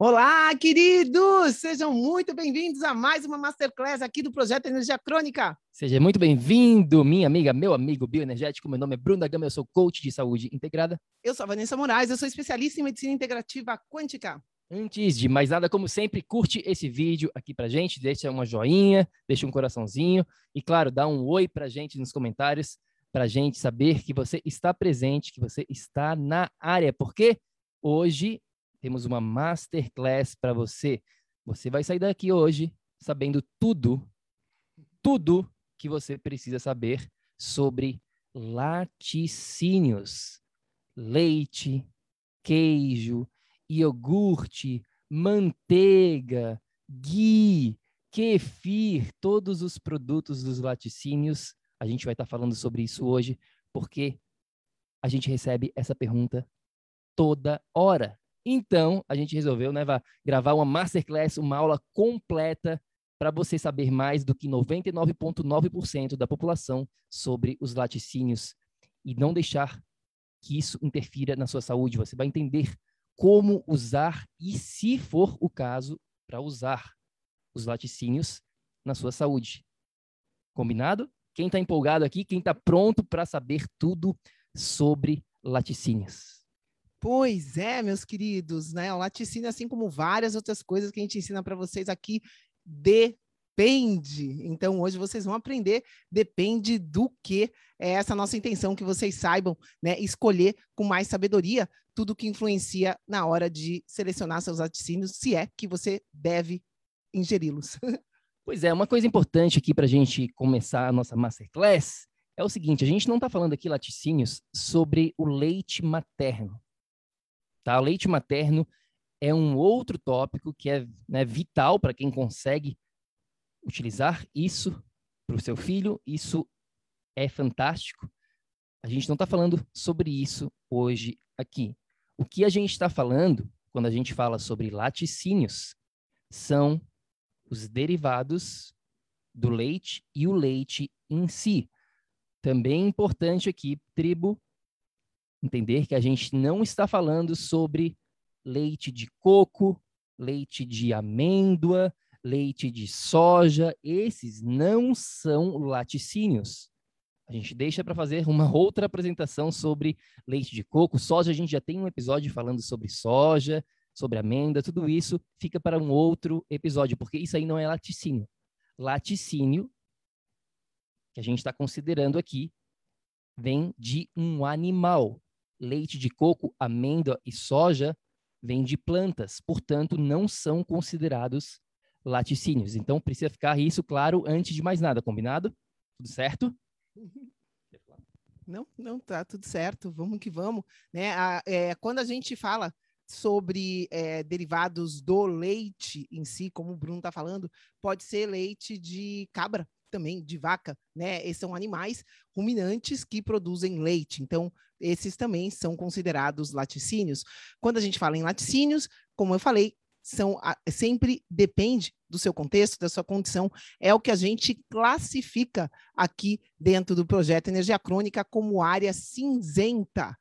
Olá, queridos! Sejam muito bem-vindos a mais uma Masterclass aqui do Projeto Energia Crônica. Seja muito bem-vindo, minha amiga, meu amigo bioenergético. Meu nome é Bruno da Gama, eu sou coach de saúde integrada. Eu sou a Vanessa Moraes, eu sou especialista em medicina integrativa quântica. Antes de mais nada, como sempre, curte esse vídeo aqui pra gente, deixa uma joinha, deixa um coraçãozinho e, claro, dá um oi pra gente nos comentários, pra gente saber que você está presente, que você está na área, porque hoje temos uma masterclass para você. Você vai sair daqui hoje sabendo tudo, tudo que você precisa saber sobre laticínios, leite, queijo, iogurte, manteiga, ghee, kefir, todos os produtos dos laticínios. A gente vai estar tá falando sobre isso hoje, porque a gente recebe essa pergunta toda hora. Então, a gente resolveu né, gravar uma masterclass, uma aula completa para você saber mais do que 99,9% da população sobre os laticínios e não deixar que isso interfira na sua saúde. Você vai entender como usar e, se for o caso, para usar os laticínios na sua saúde. Combinado? Quem está empolgado aqui, quem está pronto para saber tudo sobre laticínios? Pois é, meus queridos, né? O laticínio, assim como várias outras coisas que a gente ensina para vocês aqui, depende. Então, hoje vocês vão aprender, depende do que. É essa nossa intenção, que vocês saibam, né? Escolher com mais sabedoria tudo que influencia na hora de selecionar seus laticínios, se é que você deve ingeri-los. Pois é, uma coisa importante aqui para a gente começar a nossa masterclass é o seguinte: a gente não está falando aqui laticínios sobre o leite materno. Tá? O leite materno é um outro tópico que é né, vital para quem consegue utilizar isso para o seu filho. Isso é fantástico. A gente não está falando sobre isso hoje aqui. O que a gente está falando, quando a gente fala sobre laticínios, são os derivados do leite e o leite em si. Também importante aqui, tribo, entender que a gente não está falando sobre leite de coco, leite de amêndoa, leite de soja, esses não são laticínios. A gente deixa para fazer uma outra apresentação sobre leite de coco, soja, a gente já tem um episódio falando sobre soja, sobre amêndoa, tudo isso fica para um outro episódio, porque isso aí não é laticínio. Laticínio, que a gente está considerando aqui, vem de um animal leite de coco, amêndoa e soja vêm de plantas, portanto, não são considerados laticínios. Então, precisa ficar isso claro antes de mais nada, combinado? Tudo certo? Não, não, tá tudo certo, vamos que vamos. Né? A, é, quando a gente fala sobre é, derivados do leite em si, como o Bruno está falando, pode ser leite de cabra, também de vaca, né? Esses são animais ruminantes que produzem leite. Então, esses também são considerados laticínios. Quando a gente fala em laticínios, como eu falei, são sempre depende do seu contexto, da sua condição, é o que a gente classifica aqui dentro do projeto Energia Crônica como área cinzenta.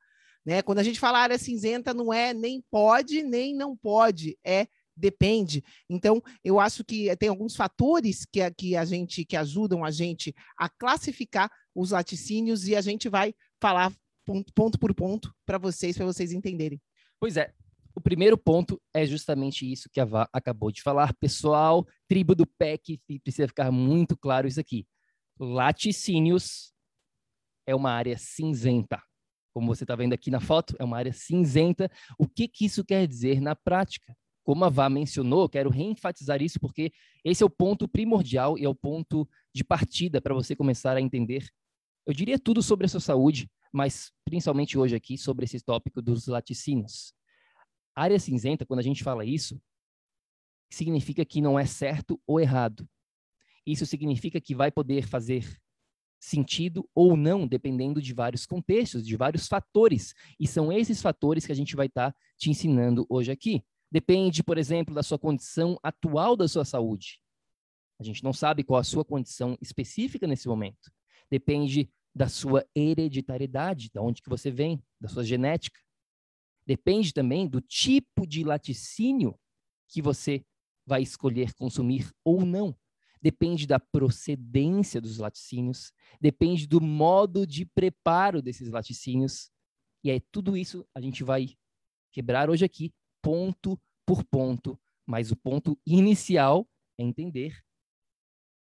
Né? Quando a gente fala área cinzenta, não é nem pode, nem não pode, é depende. Então, eu acho que tem alguns fatores que, que a gente que ajudam a gente a classificar os laticínios e a gente vai falar ponto, ponto por ponto para vocês, para vocês entenderem. Pois é. O primeiro ponto é justamente isso que a Vá acabou de falar. Pessoal, tribo do PEC, precisa ficar muito claro isso aqui. Laticínios é uma área cinzenta. Como você está vendo aqui na foto, é uma área cinzenta. O que, que isso quer dizer na prática? Como a Vá mencionou, quero reenfatizar isso porque esse é o ponto primordial e é o ponto de partida para você começar a entender, eu diria tudo sobre a sua saúde, mas principalmente hoje aqui sobre esse tópico dos laticínios. Área cinzenta, quando a gente fala isso, significa que não é certo ou errado. Isso significa que vai poder fazer sentido ou não, dependendo de vários contextos, de vários fatores. E são esses fatores que a gente vai estar tá te ensinando hoje aqui. Depende, por exemplo, da sua condição atual da sua saúde. A gente não sabe qual a sua condição específica nesse momento. Depende da sua hereditariedade, de onde que você vem, da sua genética. Depende também do tipo de laticínio que você vai escolher consumir ou não. Depende da procedência dos laticínios, depende do modo de preparo desses laticínios. E aí tudo isso a gente vai quebrar hoje aqui, ponto por ponto, mas o ponto inicial é entender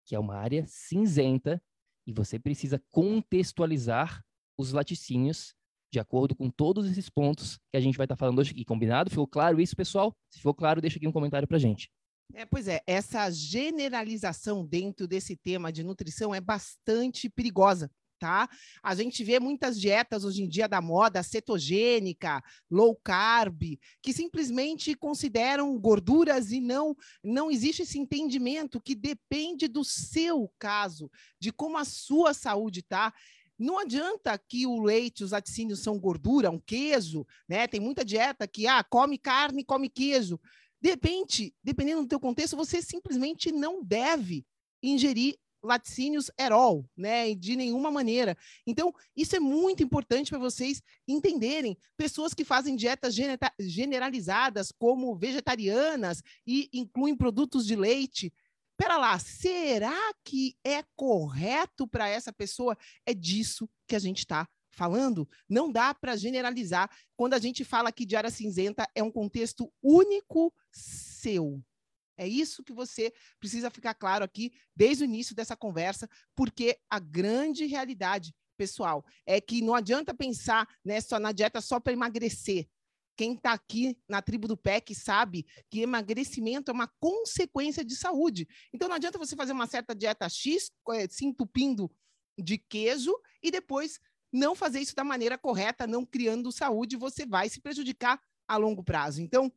que é uma área cinzenta e você precisa contextualizar os laticínios de acordo com todos esses pontos que a gente vai estar tá falando hoje aqui. Combinado? Ficou claro isso, pessoal? Se ficou claro, deixa aqui um comentário para gente. É, pois é, essa generalização dentro desse tema de nutrição é bastante perigosa, tá? A gente vê muitas dietas hoje em dia da moda cetogênica, low carb, que simplesmente consideram gorduras e não não existe esse entendimento que depende do seu caso, de como a sua saúde tá. Não adianta que o leite, os laticínios são gordura, um queijo, né? Tem muita dieta que ah, come carne, come queijo. De repente, dependendo do teu contexto, você simplesmente não deve ingerir laticínios at all, né? De nenhuma maneira. Então, isso é muito importante para vocês entenderem. Pessoas que fazem dietas generalizadas, como vegetarianas, e incluem produtos de leite. Pera lá, será que é correto para essa pessoa? É disso que a gente está falando, não dá para generalizar. Quando a gente fala que de área cinzenta é um contexto único seu. É isso que você precisa ficar claro aqui desde o início dessa conversa, porque a grande realidade, pessoal, é que não adianta pensar né, só na dieta só para emagrecer. Quem está aqui na tribo do PEC sabe que emagrecimento é uma consequência de saúde. Então não adianta você fazer uma certa dieta X, eh, se entupindo de queijo, e depois não fazer isso da maneira correta, não criando saúde, você vai se prejudicar a longo prazo. Então,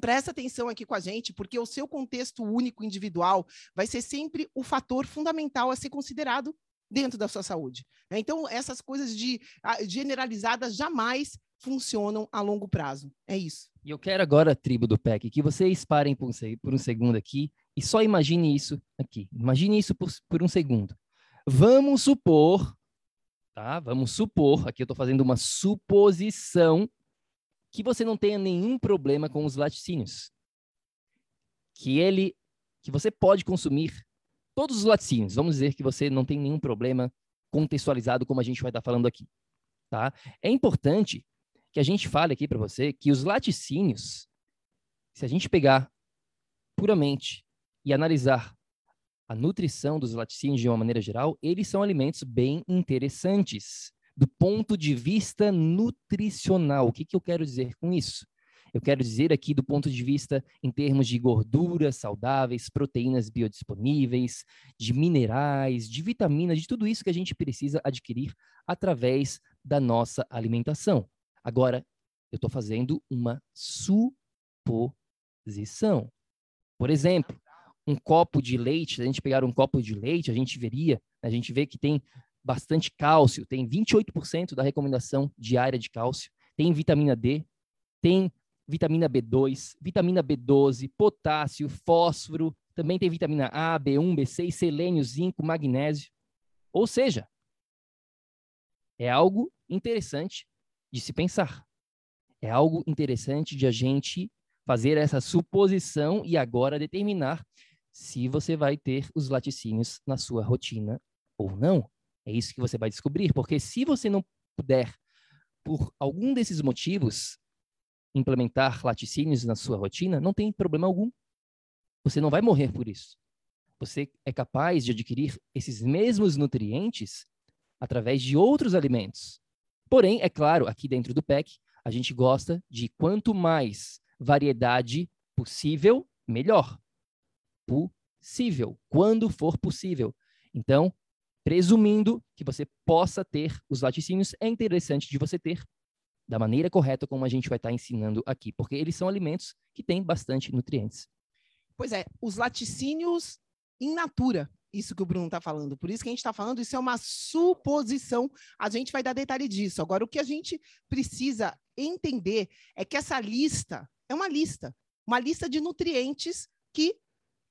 presta atenção aqui com a gente, porque o seu contexto único individual vai ser sempre o fator fundamental a ser considerado dentro da sua saúde. Né? Então, essas coisas de generalizadas jamais funcionam a longo prazo. É isso. E eu quero agora, tribo do PEC, que vocês parem por um, por um segundo aqui e só imagine isso aqui. Imagine isso por, por um segundo. Vamos supor tá? Vamos supor, aqui eu estou fazendo uma suposição que você não tenha nenhum problema com os laticínios. Que ele, que você pode consumir todos os laticínios. Vamos dizer que você não tem nenhum problema contextualizado como a gente vai estar falando aqui, tá? É importante que a gente fale aqui para você que os laticínios, se a gente pegar puramente e analisar a nutrição dos laticínios de uma maneira geral, eles são alimentos bem interessantes do ponto de vista nutricional. O que, que eu quero dizer com isso? Eu quero dizer aqui do ponto de vista em termos de gorduras saudáveis, proteínas biodisponíveis, de minerais, de vitaminas, de tudo isso que a gente precisa adquirir através da nossa alimentação. Agora, eu estou fazendo uma suposição. Por exemplo, um copo de leite, se a gente pegar um copo de leite, a gente veria, a gente vê que tem bastante cálcio, tem 28% da recomendação diária de cálcio, tem vitamina D, tem vitamina B2, vitamina B12, potássio, fósforo, também tem vitamina A, B1, B6, selênio, zinco, magnésio. Ou seja, é algo interessante de se pensar. É algo interessante de a gente fazer essa suposição e agora determinar se você vai ter os laticínios na sua rotina ou não. É isso que você vai descobrir, porque se você não puder, por algum desses motivos, implementar laticínios na sua rotina, não tem problema algum. Você não vai morrer por isso. Você é capaz de adquirir esses mesmos nutrientes através de outros alimentos. Porém, é claro, aqui dentro do PEC, a gente gosta de quanto mais variedade possível, melhor. Possível, quando for possível. Então, presumindo que você possa ter os laticínios, é interessante de você ter da maneira correta como a gente vai estar ensinando aqui, porque eles são alimentos que têm bastante nutrientes. Pois é, os laticínios in natura, isso que o Bruno está falando. Por isso que a gente está falando, isso é uma suposição. A gente vai dar detalhe disso. Agora, o que a gente precisa entender é que essa lista é uma lista, uma lista de nutrientes que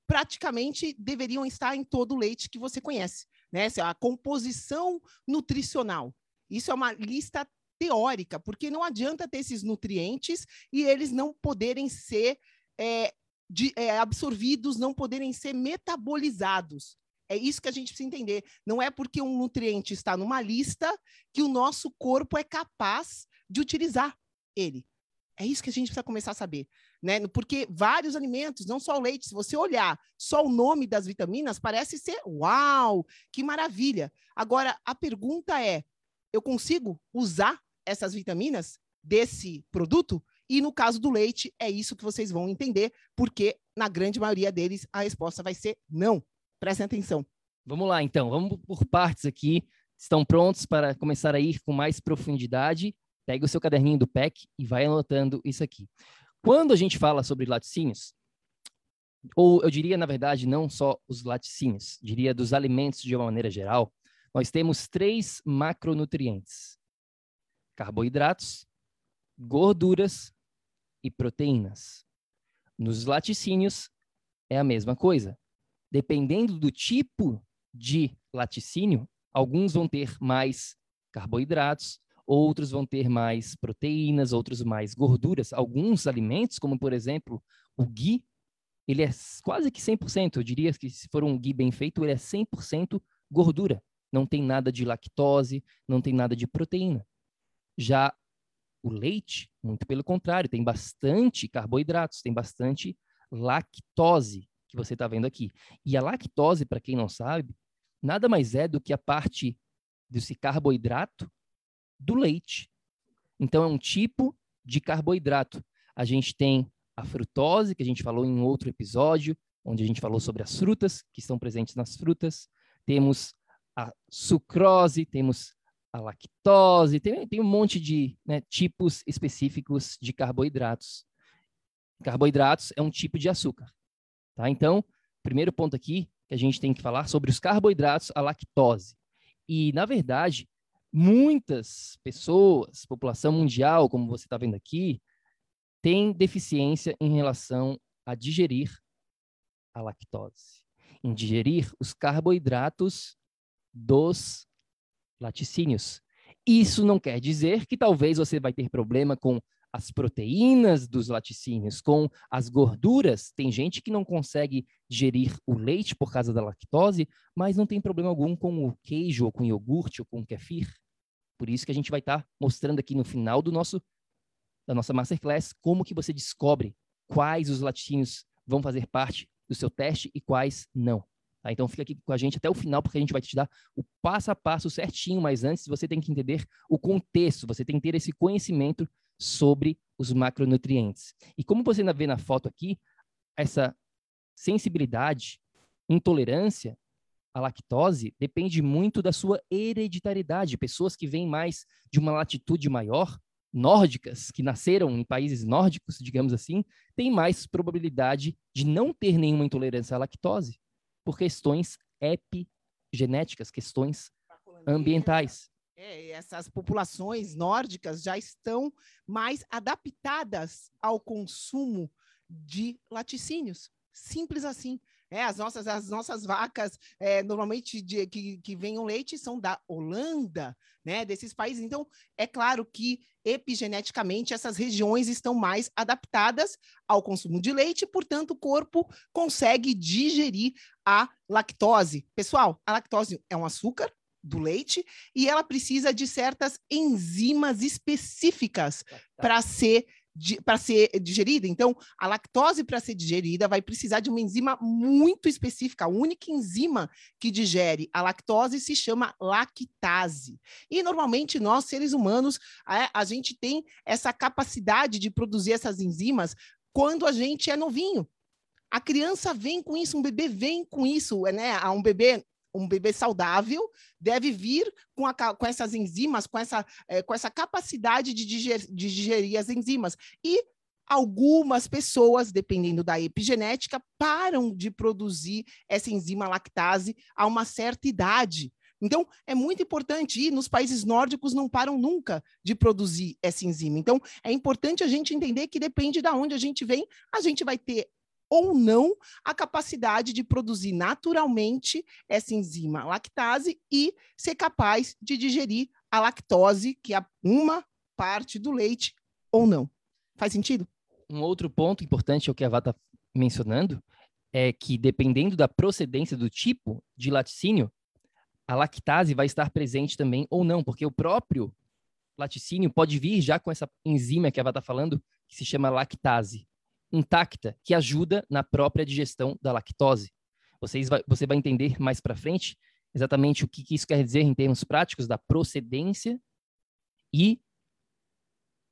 praticamente deveriam estar em todo o leite que você conhece né? A composição nutricional. Isso é uma lista teórica, porque não adianta ter esses nutrientes e eles não poderem ser é, de, é, absorvidos, não poderem ser metabolizados. É isso que a gente precisa entender. Não é porque um nutriente está numa lista que o nosso corpo é capaz de utilizar ele. É isso que a gente precisa começar a saber, né? Porque vários alimentos, não só o leite, se você olhar só o nome das vitaminas, parece ser uau, que maravilha. Agora, a pergunta é: eu consigo usar essas vitaminas desse produto? E no caso do leite, é isso que vocês vão entender, porque na grande maioria deles a resposta vai ser não. Prestem atenção. Vamos lá, então, vamos por partes aqui. Estão prontos para começar a ir com mais profundidade? Pega o seu caderninho do PEC e vai anotando isso aqui. Quando a gente fala sobre laticínios, ou eu diria, na verdade, não só os laticínios, diria dos alimentos de uma maneira geral, nós temos três macronutrientes: carboidratos, gorduras e proteínas. Nos laticínios é a mesma coisa. Dependendo do tipo de laticínio, alguns vão ter mais carboidratos, outros vão ter mais proteínas, outros mais gorduras. Alguns alimentos, como por exemplo o ghee, ele é quase que 100%, eu diria que se for um ghee bem feito, ele é 100% gordura. Não tem nada de lactose, não tem nada de proteína. Já o leite, muito pelo contrário, tem bastante carboidratos, tem bastante lactose, que você está vendo aqui. E a lactose, para quem não sabe, nada mais é do que a parte desse carboidrato do leite. Então, é um tipo de carboidrato. A gente tem a frutose, que a gente falou em outro episódio, onde a gente falou sobre as frutas que estão presentes nas frutas. Temos a sucrose, temos a lactose, tem, tem um monte de né, tipos específicos de carboidratos. Carboidratos é um tipo de açúcar. Tá? Então, primeiro ponto aqui que a gente tem que falar sobre os carboidratos, a lactose. E, na verdade, muitas pessoas, população mundial, como você está vendo aqui, tem deficiência em relação a digerir a lactose, em digerir os carboidratos dos laticínios. Isso não quer dizer que talvez você vai ter problema com as proteínas dos laticínios, com as gorduras. Tem gente que não consegue digerir o leite por causa da lactose, mas não tem problema algum com o queijo, ou com iogurte, ou com kefir. Por isso que a gente vai estar tá mostrando aqui no final do nosso da nossa masterclass como que você descobre quais os laticínios vão fazer parte do seu teste e quais não. Tá? Então fica aqui com a gente até o final, porque a gente vai te dar o passo a passo certinho, mas antes você tem que entender o contexto, você tem que ter esse conhecimento sobre os macronutrientes. E como você vê na foto aqui, essa sensibilidade, intolerância, a lactose depende muito da sua hereditariedade. Pessoas que vêm mais de uma latitude maior, nórdicas, que nasceram em países nórdicos, digamos assim, têm mais probabilidade de não ter nenhuma intolerância à lactose por questões epigenéticas, questões ambientais. É, essas populações nórdicas já estão mais adaptadas ao consumo de laticínios. Simples assim. É, as, nossas, as nossas vacas, é, normalmente, de, que, que venham leite, são da Holanda, né, desses países. Então, é claro que, epigeneticamente, essas regiões estão mais adaptadas ao consumo de leite, portanto, o corpo consegue digerir a lactose. Pessoal, a lactose é um açúcar, do leite e ela precisa de certas enzimas específicas para ser para ser digerida. Então, a lactose, para ser digerida, vai precisar de uma enzima muito específica. A única enzima que digere a lactose se chama lactase. E, normalmente, nós, seres humanos, a, a gente tem essa capacidade de produzir essas enzimas quando a gente é novinho. A criança vem com isso, um bebê vem com isso, né? Um bebê um bebê saudável deve vir com, a, com essas enzimas, com essa, é, com essa capacidade de digerir, de digerir as enzimas. E algumas pessoas, dependendo da epigenética, param de produzir essa enzima lactase a uma certa idade. Então, é muito importante, e nos países nórdicos não param nunca de produzir essa enzima. Então, é importante a gente entender que depende de onde a gente vem, a gente vai ter ou não a capacidade de produzir naturalmente essa enzima lactase e ser capaz de digerir a lactose, que é uma parte do leite, ou não. Faz sentido? Um outro ponto importante, é o que a Vá está mencionando, é que dependendo da procedência do tipo de laticínio, a lactase vai estar presente também ou não, porque o próprio laticínio pode vir já com essa enzima que a Vá está falando, que se chama lactase intacta que ajuda na própria digestão da lactose. Vocês vai, você vai entender mais para frente exatamente o que, que isso quer dizer em termos práticos da procedência e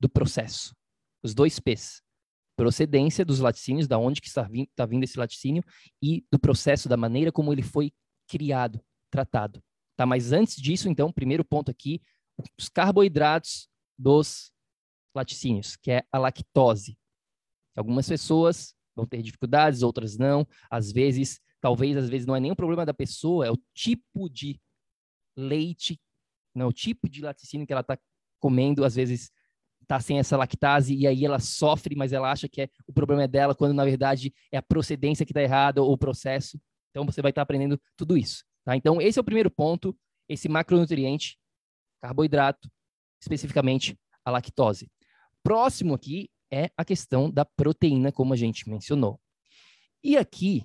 do processo. Os dois P's. Procedência dos laticínios, da onde que está vindo, está vindo esse laticínio, e do processo, da maneira como ele foi criado, tratado. Tá? Mas antes disso, então, primeiro ponto aqui, os carboidratos dos laticínios, que é a lactose. Algumas pessoas vão ter dificuldades, outras não. Às vezes, talvez, às vezes não é nem o problema da pessoa, é o tipo de leite, não, o tipo de laticínio que ela está comendo, às vezes está sem essa lactase e aí ela sofre, mas ela acha que é, o problema é dela, quando na verdade é a procedência que está errada ou o processo. Então você vai estar tá aprendendo tudo isso. Tá? Então esse é o primeiro ponto, esse macronutriente, carboidrato, especificamente a lactose. Próximo aqui é a questão da proteína, como a gente mencionou. E aqui,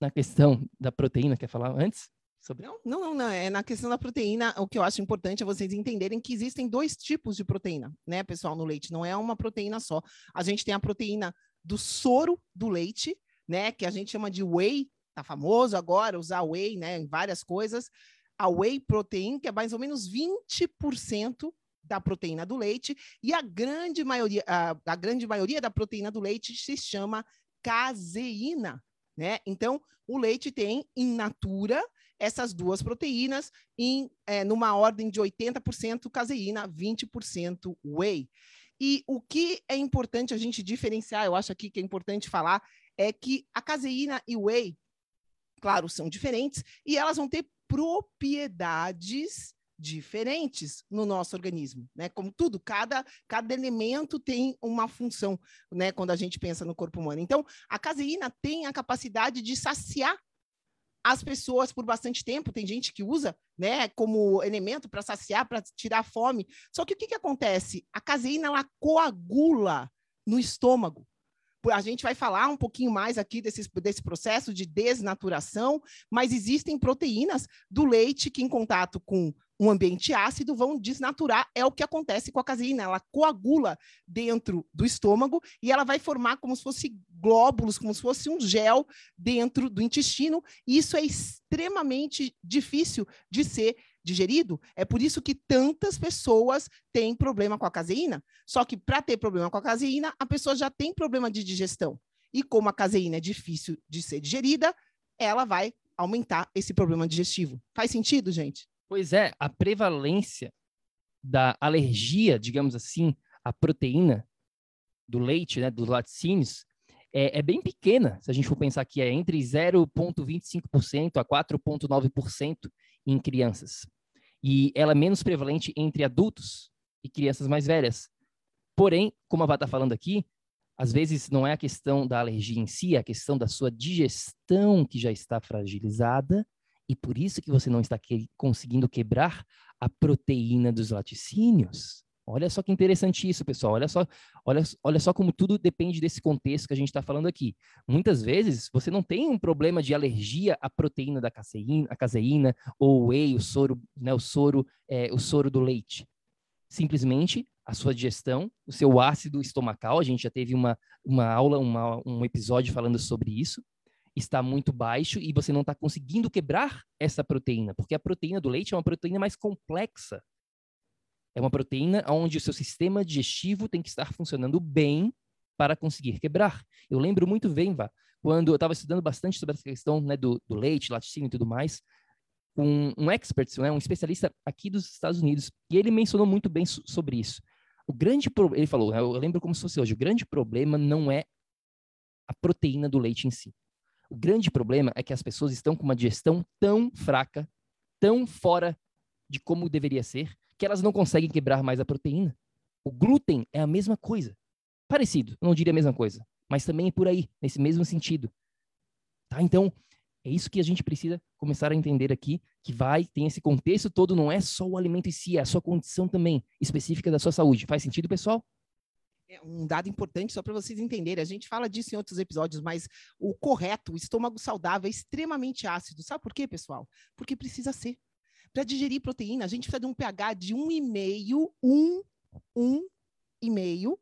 na questão da proteína, quer falar antes? Sobre... Não, não, não, é na questão da proteína, o que eu acho importante é vocês entenderem que existem dois tipos de proteína, né, pessoal, no leite, não é uma proteína só. A gente tem a proteína do soro do leite, né, que a gente chama de whey, tá famoso agora usar whey, né, em várias coisas. A whey protein, que é mais ou menos 20% da proteína do leite e a grande maioria, a, a grande maioria da proteína do leite se chama caseína, né? Então, o leite tem in natura essas duas proteínas em é, numa ordem de 80% caseína, 20% whey. E o que é importante a gente diferenciar, eu acho aqui que é importante falar, é que a caseína e o whey, claro, são diferentes e elas vão ter propriedades diferentes no nosso organismo, né? Como tudo, cada, cada elemento tem uma função, né? Quando a gente pensa no corpo humano. Então, a caseína tem a capacidade de saciar as pessoas por bastante tempo. Tem gente que usa, né, como elemento para saciar, para tirar fome. Só que o que, que acontece? A caseína ela coagula no estômago. A gente vai falar um pouquinho mais aqui desse, desse processo de desnaturação, mas existem proteínas do leite que, em contato com um ambiente ácido, vão desnaturar. É o que acontece com a caseína. Ela coagula dentro do estômago e ela vai formar como se fosse glóbulos, como se fosse um gel dentro do intestino. E isso é extremamente difícil de ser digerido. É por isso que tantas pessoas têm problema com a caseína. Só que para ter problema com a caseína, a pessoa já tem problema de digestão. E como a caseína é difícil de ser digerida, ela vai aumentar esse problema digestivo. Faz sentido, gente? Pois é, a prevalência da alergia, digamos assim, à proteína do leite, né, dos laticínios, é, é, bem pequena, se a gente for pensar que é entre 0,25% a 4,9% em crianças. E ela é menos prevalente entre adultos e crianças mais velhas. Porém, como a Vá está falando aqui, às vezes não é a questão da alergia em si, é a questão da sua digestão que já está fragilizada e por isso que você não está que conseguindo quebrar a proteína dos laticínios. Olha só que interessante isso, pessoal. Olha só, olha, olha só como tudo depende desse contexto que a gente está falando aqui. Muitas vezes você não tem um problema de alergia à proteína da caseína, a caseína ou o whey, o soro, né, o soro, é, o soro do leite. Simplesmente a sua digestão, o seu ácido estomacal, a gente já teve uma, uma aula, uma, um episódio falando sobre isso, está muito baixo e você não está conseguindo quebrar essa proteína, porque a proteína do leite é uma proteína mais complexa. É uma proteína onde o seu sistema digestivo tem que estar funcionando bem para conseguir quebrar. Eu lembro muito bem, Vá, quando eu estava estudando bastante sobre essa questão né, do, do leite, laticínio e tudo mais, um, um expert, né, um especialista aqui dos Estados Unidos, e ele mencionou muito bem so sobre isso. O grande problema, ele falou, né, eu lembro como se fosse hoje, o grande problema não é a proteína do leite em si. O grande problema é que as pessoas estão com uma digestão tão fraca, tão fora de como deveria ser, que elas não conseguem quebrar mais a proteína. O glúten é a mesma coisa. Parecido, não diria a mesma coisa, mas também é por aí, nesse mesmo sentido. Tá? Então, é isso que a gente precisa começar a entender aqui, que vai, tem esse contexto todo, não é só o alimento em si, é a sua condição também específica da sua saúde. Faz sentido, pessoal? É um dado importante só para vocês entenderem. A gente fala disso em outros episódios, mas o correto, o estômago saudável é extremamente ácido. Sabe por quê, pessoal? Porque precisa ser. Para digerir proteína, a gente precisa de um pH de 1,5, 1, 1,5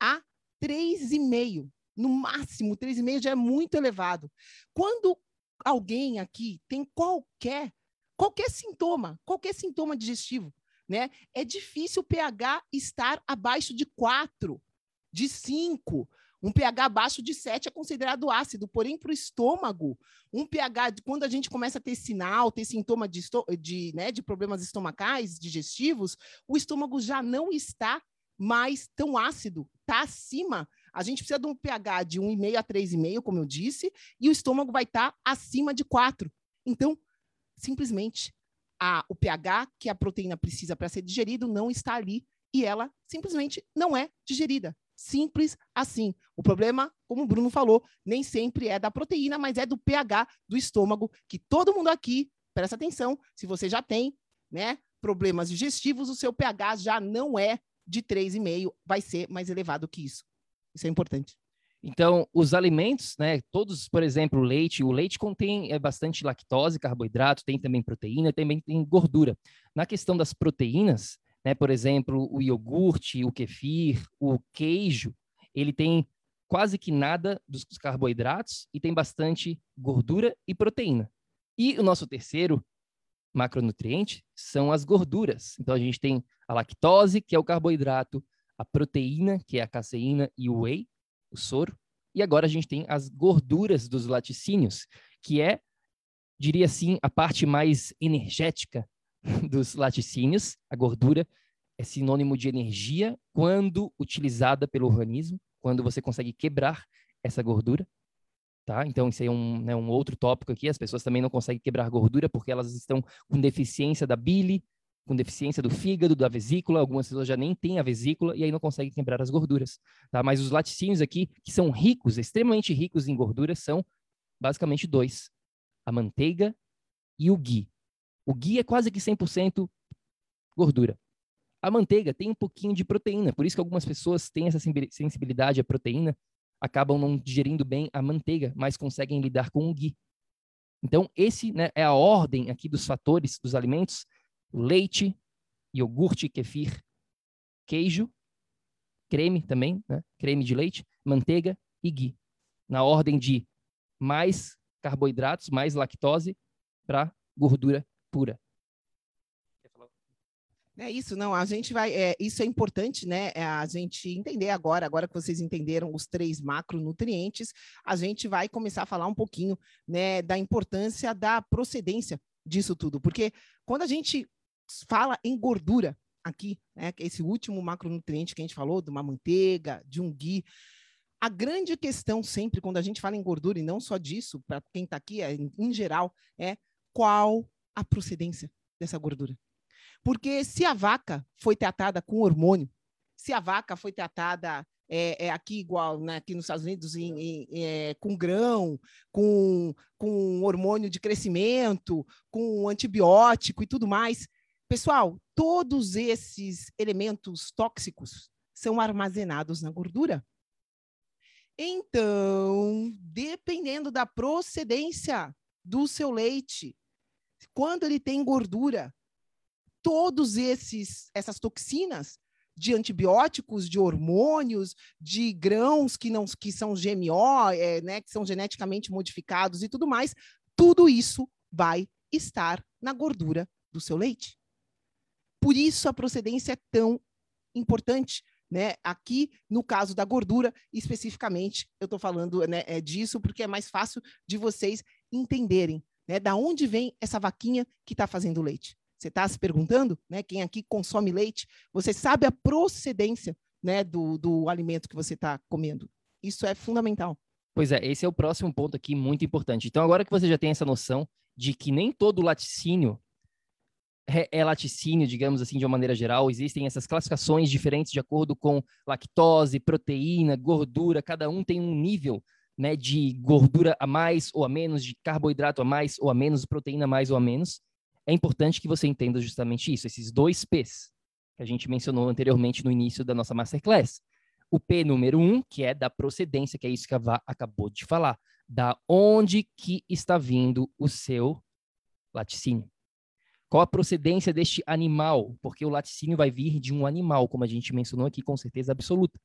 a 3,5. No máximo, 3,5 já é muito elevado. Quando alguém aqui tem qualquer qualquer sintoma, qualquer sintoma digestivo, né? É difícil o pH estar abaixo de 4, de 5. Um pH abaixo de 7 é considerado ácido, porém, para o estômago, um pH, quando a gente começa a ter sinal, ter sintoma de, de, né, de problemas estomacais, digestivos, o estômago já não está mais tão ácido, está acima a gente precisa de um pH de 1,5 a 3,5, como eu disse, e o estômago vai estar tá acima de 4. Então, simplesmente, a, o pH que a proteína precisa para ser digerido não está ali e ela simplesmente não é digerida. Simples assim. O problema, como o Bruno falou, nem sempre é da proteína, mas é do pH do estômago, que todo mundo aqui, presta atenção, se você já tem né, problemas digestivos, o seu pH já não é de 3,5, vai ser mais elevado que isso. Isso é importante. Então, os alimentos, né, todos, por exemplo, o leite, o leite contém é, bastante lactose, carboidrato, tem também proteína, também tem gordura. Na questão das proteínas, né, por exemplo, o iogurte, o kefir, o queijo, ele tem quase que nada dos carboidratos e tem bastante gordura e proteína. E o nosso terceiro macronutriente são as gorduras. Então, a gente tem a lactose, que é o carboidrato, a proteína, que é a caseína e o whey, o soro. E agora a gente tem as gorduras dos laticínios, que é, diria assim, a parte mais energética dos laticínios. A gordura é sinônimo de energia quando utilizada pelo organismo, quando você consegue quebrar essa gordura. Tá? Então, isso aí é um, né, um outro tópico aqui. As pessoas também não conseguem quebrar gordura porque elas estão com deficiência da bile, com deficiência do fígado, da vesícula, algumas pessoas já nem têm a vesícula e aí não conseguem quebrar as gorduras, tá? Mas os laticínios aqui, que são ricos, extremamente ricos em gorduras, são basicamente dois: a manteiga e o ghee. O ghee é quase que 100% gordura. A manteiga tem um pouquinho de proteína, por isso que algumas pessoas têm essa sensibilidade à proteína, acabam não digerindo bem a manteiga, mas conseguem lidar com o ghee. Então, esse né, é a ordem aqui dos fatores dos alimentos leite, iogurte, kefir, queijo, creme também, né? creme de leite, manteiga e ghee. Na ordem de mais carboidratos, mais lactose para gordura pura. É isso, não. A gente vai. É, isso é importante, né? É a gente entender agora, agora que vocês entenderam os três macronutrientes, a gente vai começar a falar um pouquinho né, da importância da procedência disso tudo. Porque quando a gente fala em gordura aqui, né? É esse último macronutriente que a gente falou, de uma manteiga, de um ghee. A grande questão sempre, quando a gente fala em gordura, e não só disso, para quem está aqui, é, em geral, é qual a procedência dessa gordura. Porque se a vaca foi tratada com hormônio, se a vaca foi tratada é, é, aqui igual né, aqui nos Estados Unidos em, em, é, com grão, com, com hormônio de crescimento, com antibiótico e tudo mais. Pessoal, todos esses elementos tóxicos são armazenados na gordura. Então, dependendo da procedência do seu leite, quando ele tem gordura, todos esses essas toxinas de antibióticos, de hormônios, de grãos que não que são GMO, é, né, que são geneticamente modificados e tudo mais, tudo isso vai estar na gordura do seu leite. Por isso a procedência é tão importante. Né? Aqui, no caso da gordura, especificamente, eu estou falando né, é disso porque é mais fácil de vocês entenderem né, da onde vem essa vaquinha que está fazendo leite. Você está se perguntando, né? Quem aqui consome leite, você sabe a procedência né, do, do alimento que você está comendo. Isso é fundamental. Pois é, esse é o próximo ponto aqui muito importante. Então, agora que você já tem essa noção de que nem todo laticínio é, laticínio, digamos assim, de uma maneira geral, existem essas classificações diferentes de acordo com lactose, proteína, gordura, cada um tem um nível né, de gordura a mais ou a menos, de carboidrato a mais ou a menos, proteína a mais ou a menos é importante que você entenda justamente isso, esses dois P's que a gente mencionou anteriormente no início da nossa masterclass. O P número um, que é da procedência, que é isso que a Vá acabou de falar, da onde que está vindo o seu laticínio. Qual a procedência deste animal? Porque o laticínio vai vir de um animal, como a gente mencionou aqui com certeza absoluta.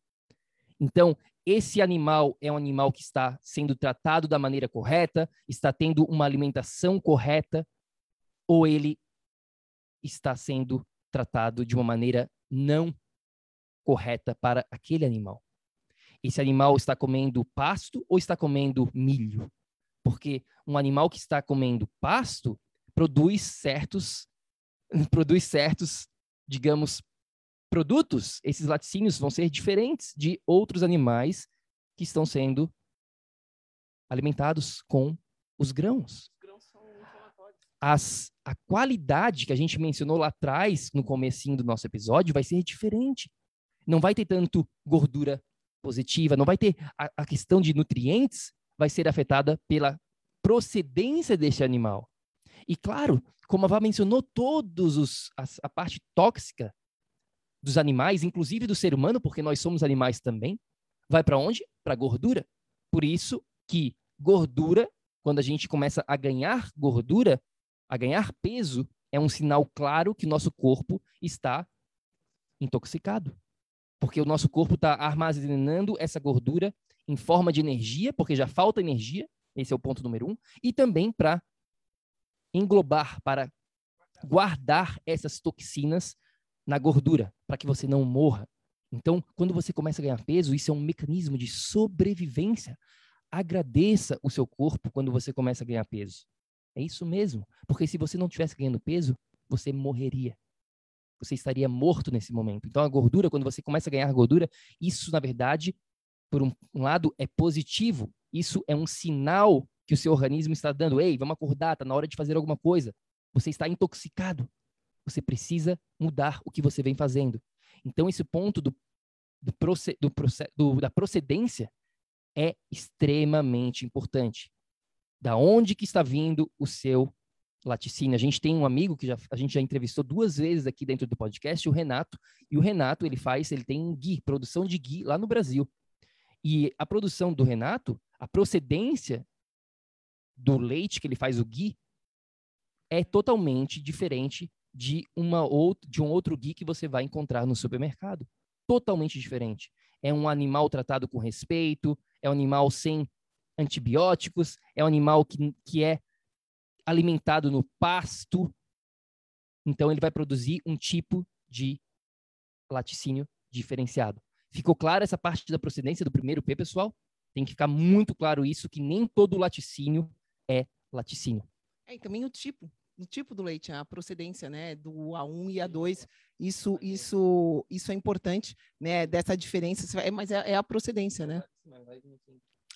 Então, esse animal é um animal que está sendo tratado da maneira correta, está tendo uma alimentação correta, ou ele está sendo tratado de uma maneira não correta para aquele animal. Esse animal está comendo pasto ou está comendo milho? Porque um animal que está comendo pasto produz certos produz certos, digamos, produtos. Esses laticínios vão ser diferentes de outros animais que estão sendo alimentados com os grãos as, a qualidade que a gente mencionou lá atrás, no comecinho do nosso episódio, vai ser diferente. Não vai ter tanto gordura positiva, não vai ter a, a questão de nutrientes vai ser afetada pela procedência deste animal. E claro, como a Vá mencionou, todos os a, a parte tóxica dos animais, inclusive do ser humano, porque nós somos animais também, vai para onde? Para gordura. Por isso que gordura, quando a gente começa a ganhar gordura, a ganhar peso é um sinal claro que nosso corpo está intoxicado. Porque o nosso corpo está armazenando essa gordura em forma de energia, porque já falta energia, esse é o ponto número um, e também para englobar, para guardar essas toxinas na gordura, para que você não morra. Então, quando você começa a ganhar peso, isso é um mecanismo de sobrevivência. Agradeça o seu corpo quando você começa a ganhar peso. É isso mesmo. Porque se você não tivesse ganhando peso, você morreria. Você estaria morto nesse momento. Então, a gordura, quando você começa a ganhar gordura, isso, na verdade, por um, lado, é positivo. Isso é um sinal que o seu organismo está dando. Ei, vamos acordar, está na hora de fazer alguma coisa. Você está intoxicado. Você precisa mudar o que você vem fazendo. Então, esse ponto do, do, proce, do, do da procedência é extremamente importante da onde que está vindo o seu laticínio. A gente tem um amigo que já, a gente já entrevistou duas vezes aqui dentro do podcast, o Renato, e o Renato, ele faz, ele tem um ghee, produção de ghee lá no Brasil. E a produção do Renato, a procedência do leite que ele faz o ghee é totalmente diferente de uma outra, de um outro ghee que você vai encontrar no supermercado. Totalmente diferente. É um animal tratado com respeito, é um animal sem antibióticos, é um animal que, que é alimentado no pasto, então ele vai produzir um tipo de laticínio diferenciado. Ficou claro essa parte da procedência do primeiro P, pessoal? Tem que ficar muito claro isso, que nem todo laticínio é laticínio. É, e também o tipo, o tipo do leite, a procedência, né, do A1 e A2, isso, isso, isso é importante, né, dessa diferença, mas é, é a procedência, né?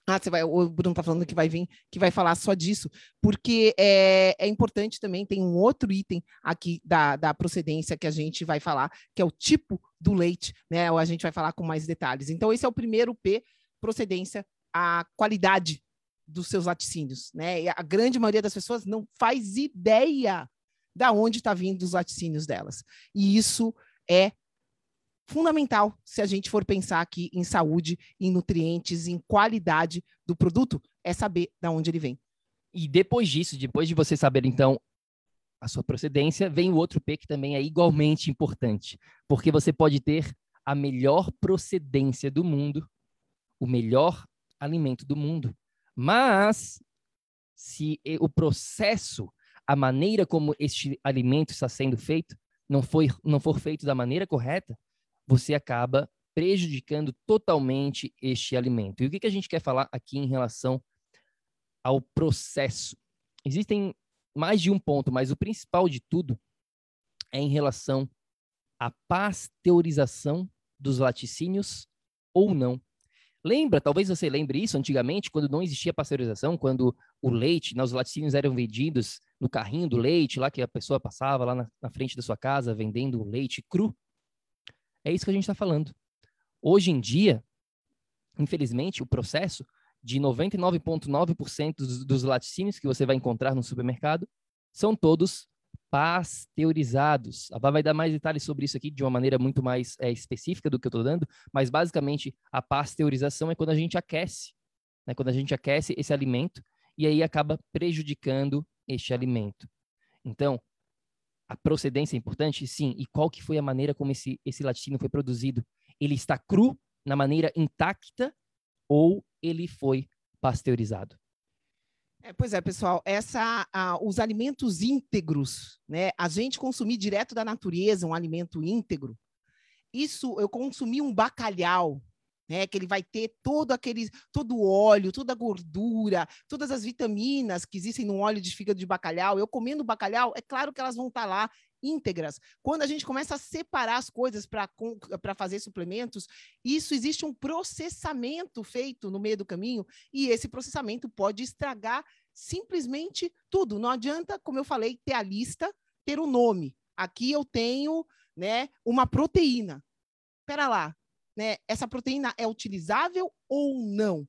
Ah, você vai, o Bruno está falando que vai vir, que vai falar só disso, porque é, é importante também, tem um outro item aqui da, da procedência que a gente vai falar, que é o tipo do leite, né? Ou a gente vai falar com mais detalhes. Então, esse é o primeiro P, procedência, a qualidade dos seus laticínios, né? E a grande maioria das pessoas não faz ideia da onde está vindo os laticínios delas. E isso é fundamental se a gente for pensar aqui em saúde, em nutrientes, em qualidade do produto, é saber de onde ele vem. E depois disso, depois de você saber, então, a sua procedência, vem o outro P que também é igualmente importante, porque você pode ter a melhor procedência do mundo, o melhor alimento do mundo, mas se o processo, a maneira como este alimento está sendo feito, não, foi, não for feito da maneira correta, você acaba prejudicando totalmente este alimento. E o que, que a gente quer falar aqui em relação ao processo? Existem mais de um ponto, mas o principal de tudo é em relação à pasteurização dos laticínios ou não. Lembra, talvez você lembre isso antigamente, quando não existia pasteurização, quando o leite, né, os laticínios eram vendidos no carrinho do leite, lá que a pessoa passava lá na, na frente da sua casa vendendo leite cru. É isso que a gente está falando. Hoje em dia, infelizmente, o processo de 99,9% dos, dos laticínios que você vai encontrar no supermercado são todos pasteurizados. A Vá vai dar mais detalhes sobre isso aqui de uma maneira muito mais é, específica do que eu estou dando, mas basicamente a pasteurização é quando a gente aquece, né? quando a gente aquece esse alimento e aí acaba prejudicando este alimento. Então, a procedência é importante? Sim. E qual que foi a maneira como esse, esse laticínio foi produzido? Ele está cru, na maneira intacta, ou ele foi pasteurizado? É, pois é, pessoal, essa, os alimentos íntegros, né? A gente consumir direto da natureza um alimento íntegro, isso eu consumi um bacalhau, né? Que ele vai ter todo aquele, todo o óleo, toda a gordura, todas as vitaminas que existem no óleo de fígado de bacalhau. Eu comendo bacalhau, é claro que elas vão estar lá íntegras. Quando a gente começa a separar as coisas para fazer suplementos, isso existe um processamento feito no meio do caminho e esse processamento pode estragar simplesmente tudo. Não adianta, como eu falei, ter a lista, ter o nome. Aqui eu tenho, né, uma proteína. Espera lá, né, essa proteína é utilizável ou não?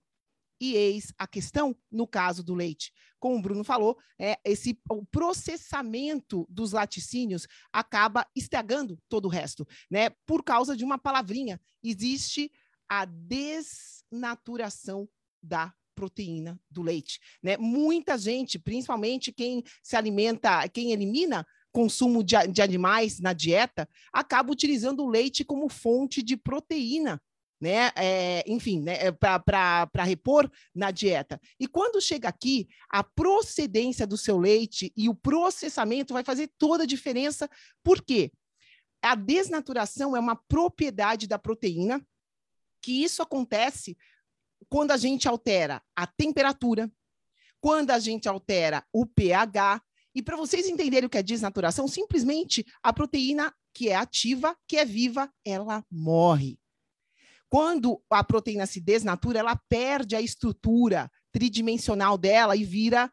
E eis a questão no caso do leite. Como o Bruno falou, é, esse, o processamento dos laticínios acaba estragando todo o resto, né? Por causa de uma palavrinha. Existe a desnaturação da proteína do leite, né? Muita gente, principalmente quem se alimenta, quem elimina consumo de, de animais na dieta, acaba utilizando o leite como fonte de proteína né? É, enfim, né? É para repor na dieta. E quando chega aqui, a procedência do seu leite e o processamento vai fazer toda a diferença. Por quê? A desnaturação é uma propriedade da proteína, que isso acontece quando a gente altera a temperatura, quando a gente altera o pH, e para vocês entenderem o que é desnaturação, simplesmente a proteína que é ativa, que é viva, ela morre. Quando a proteína se desnatura, ela perde a estrutura tridimensional dela e vira,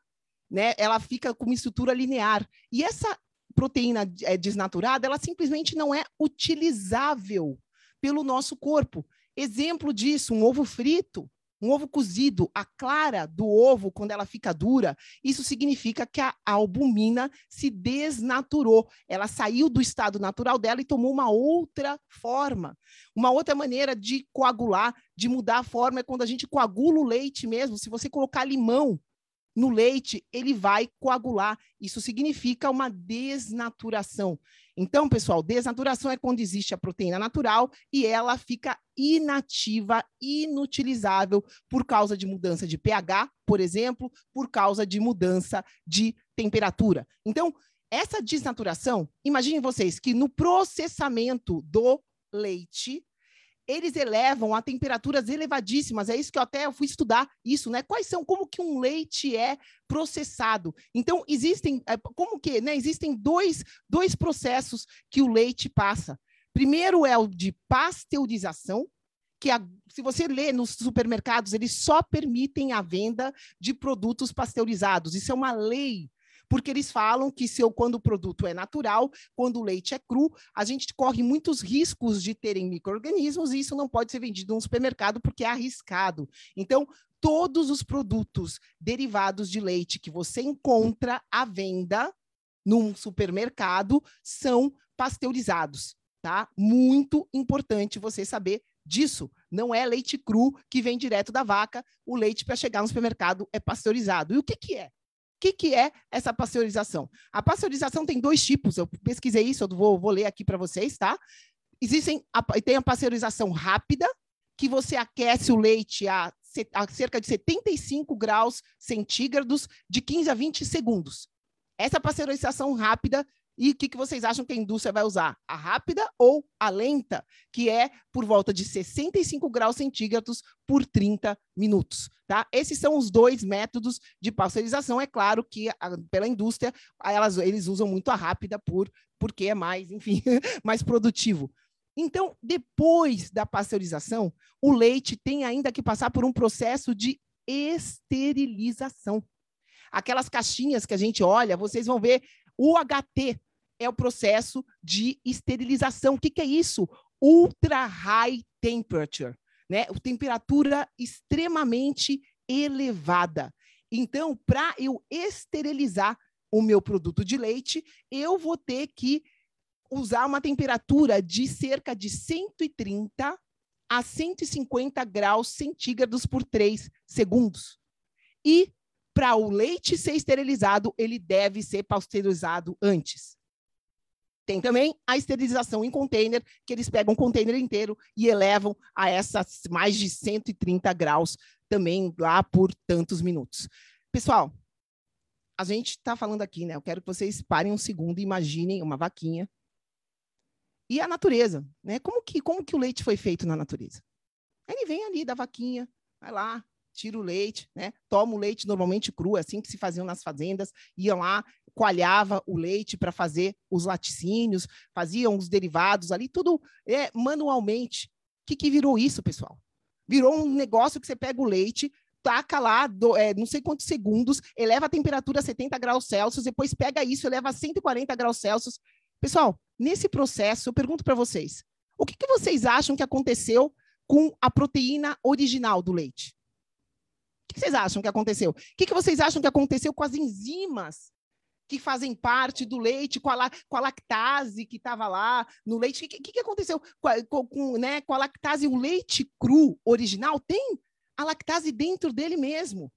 né, ela fica com uma estrutura linear. E essa proteína é, desnaturada, ela simplesmente não é utilizável pelo nosso corpo. Exemplo disso, um ovo frito um ovo cozido, a clara do ovo, quando ela fica dura, isso significa que a albumina se desnaturou. Ela saiu do estado natural dela e tomou uma outra forma. Uma outra maneira de coagular, de mudar a forma, é quando a gente coagula o leite mesmo. Se você colocar limão no leite, ele vai coagular. Isso significa uma desnaturação. Então, pessoal, desnaturação é quando existe a proteína natural e ela fica inativa, inutilizável por causa de mudança de pH, por exemplo, por causa de mudança de temperatura. Então, essa desnaturação, imaginem vocês que no processamento do leite, eles elevam a temperaturas elevadíssimas. É isso que eu até fui estudar isso, né? Quais são, como que um leite é processado? Então, existem, é, como que, né? Existem dois, dois processos que o leite passa. Primeiro é o de pasteurização, que a, se você lê nos supermercados, eles só permitem a venda de produtos pasteurizados. Isso é uma lei porque eles falam que se eu, quando o produto é natural, quando o leite é cru, a gente corre muitos riscos de terem micro-organismos e isso não pode ser vendido no supermercado porque é arriscado. Então, todos os produtos derivados de leite que você encontra à venda num supermercado são pasteurizados, tá? Muito importante você saber disso. Não é leite cru que vem direto da vaca, o leite para chegar no supermercado é pasteurizado. E o que, que é? Que, que é essa pasteurização? A pasteurização tem dois tipos, eu pesquisei isso, eu vou, vou ler aqui para vocês, tá? Existem, a, tem a pasteurização rápida, que você aquece o leite a, a cerca de 75 graus centígrados de 15 a 20 segundos. Essa pasteurização rápida e o que, que vocês acham que a indústria vai usar? A rápida ou a lenta, que é por volta de 65 graus centígrados por 30 minutos. Tá? Esses são os dois métodos de pasteurização. É claro que a, pela indústria elas, eles usam muito a rápida por, porque é mais, enfim, mais produtivo. Então, depois da pasteurização, o leite tem ainda que passar por um processo de esterilização. Aquelas caixinhas que a gente olha, vocês vão ver o HT é o processo de esterilização. O que, que é isso? Ultra high temperature, né? Temperatura extremamente elevada. Então, para eu esterilizar o meu produto de leite, eu vou ter que usar uma temperatura de cerca de 130 a 150 graus centígrados por 3 segundos. E para o leite ser esterilizado, ele deve ser pasteurizado antes. Tem também a esterilização em container, que eles pegam um container inteiro e elevam a essas mais de 130 graus também lá por tantos minutos. Pessoal, a gente está falando aqui, né? Eu quero que vocês parem um segundo e imaginem uma vaquinha e a natureza, né? Como que, como que o leite foi feito na natureza? Ele vem ali da vaquinha, vai lá, tira o leite, né? Toma o leite normalmente cru, é assim que se faziam nas fazendas, iam lá, coalhava o leite para fazer os laticínios, faziam os derivados ali, tudo é, manualmente. O que, que virou isso, pessoal? Virou um negócio que você pega o leite, taca lá, do, é, não sei quantos segundos, eleva a temperatura a 70 graus Celsius, depois pega isso, eleva a 140 graus Celsius. Pessoal, nesse processo, eu pergunto para vocês, o que, que vocês acham que aconteceu com a proteína original do leite? Que vocês acham que aconteceu? O que vocês acham que aconteceu com as enzimas que fazem parte do leite, com a, com a lactase que estava lá no leite? O que, que, aconteceu com, com, né, com a lactase? O leite cru original tem a lactase dentro dele mesmo.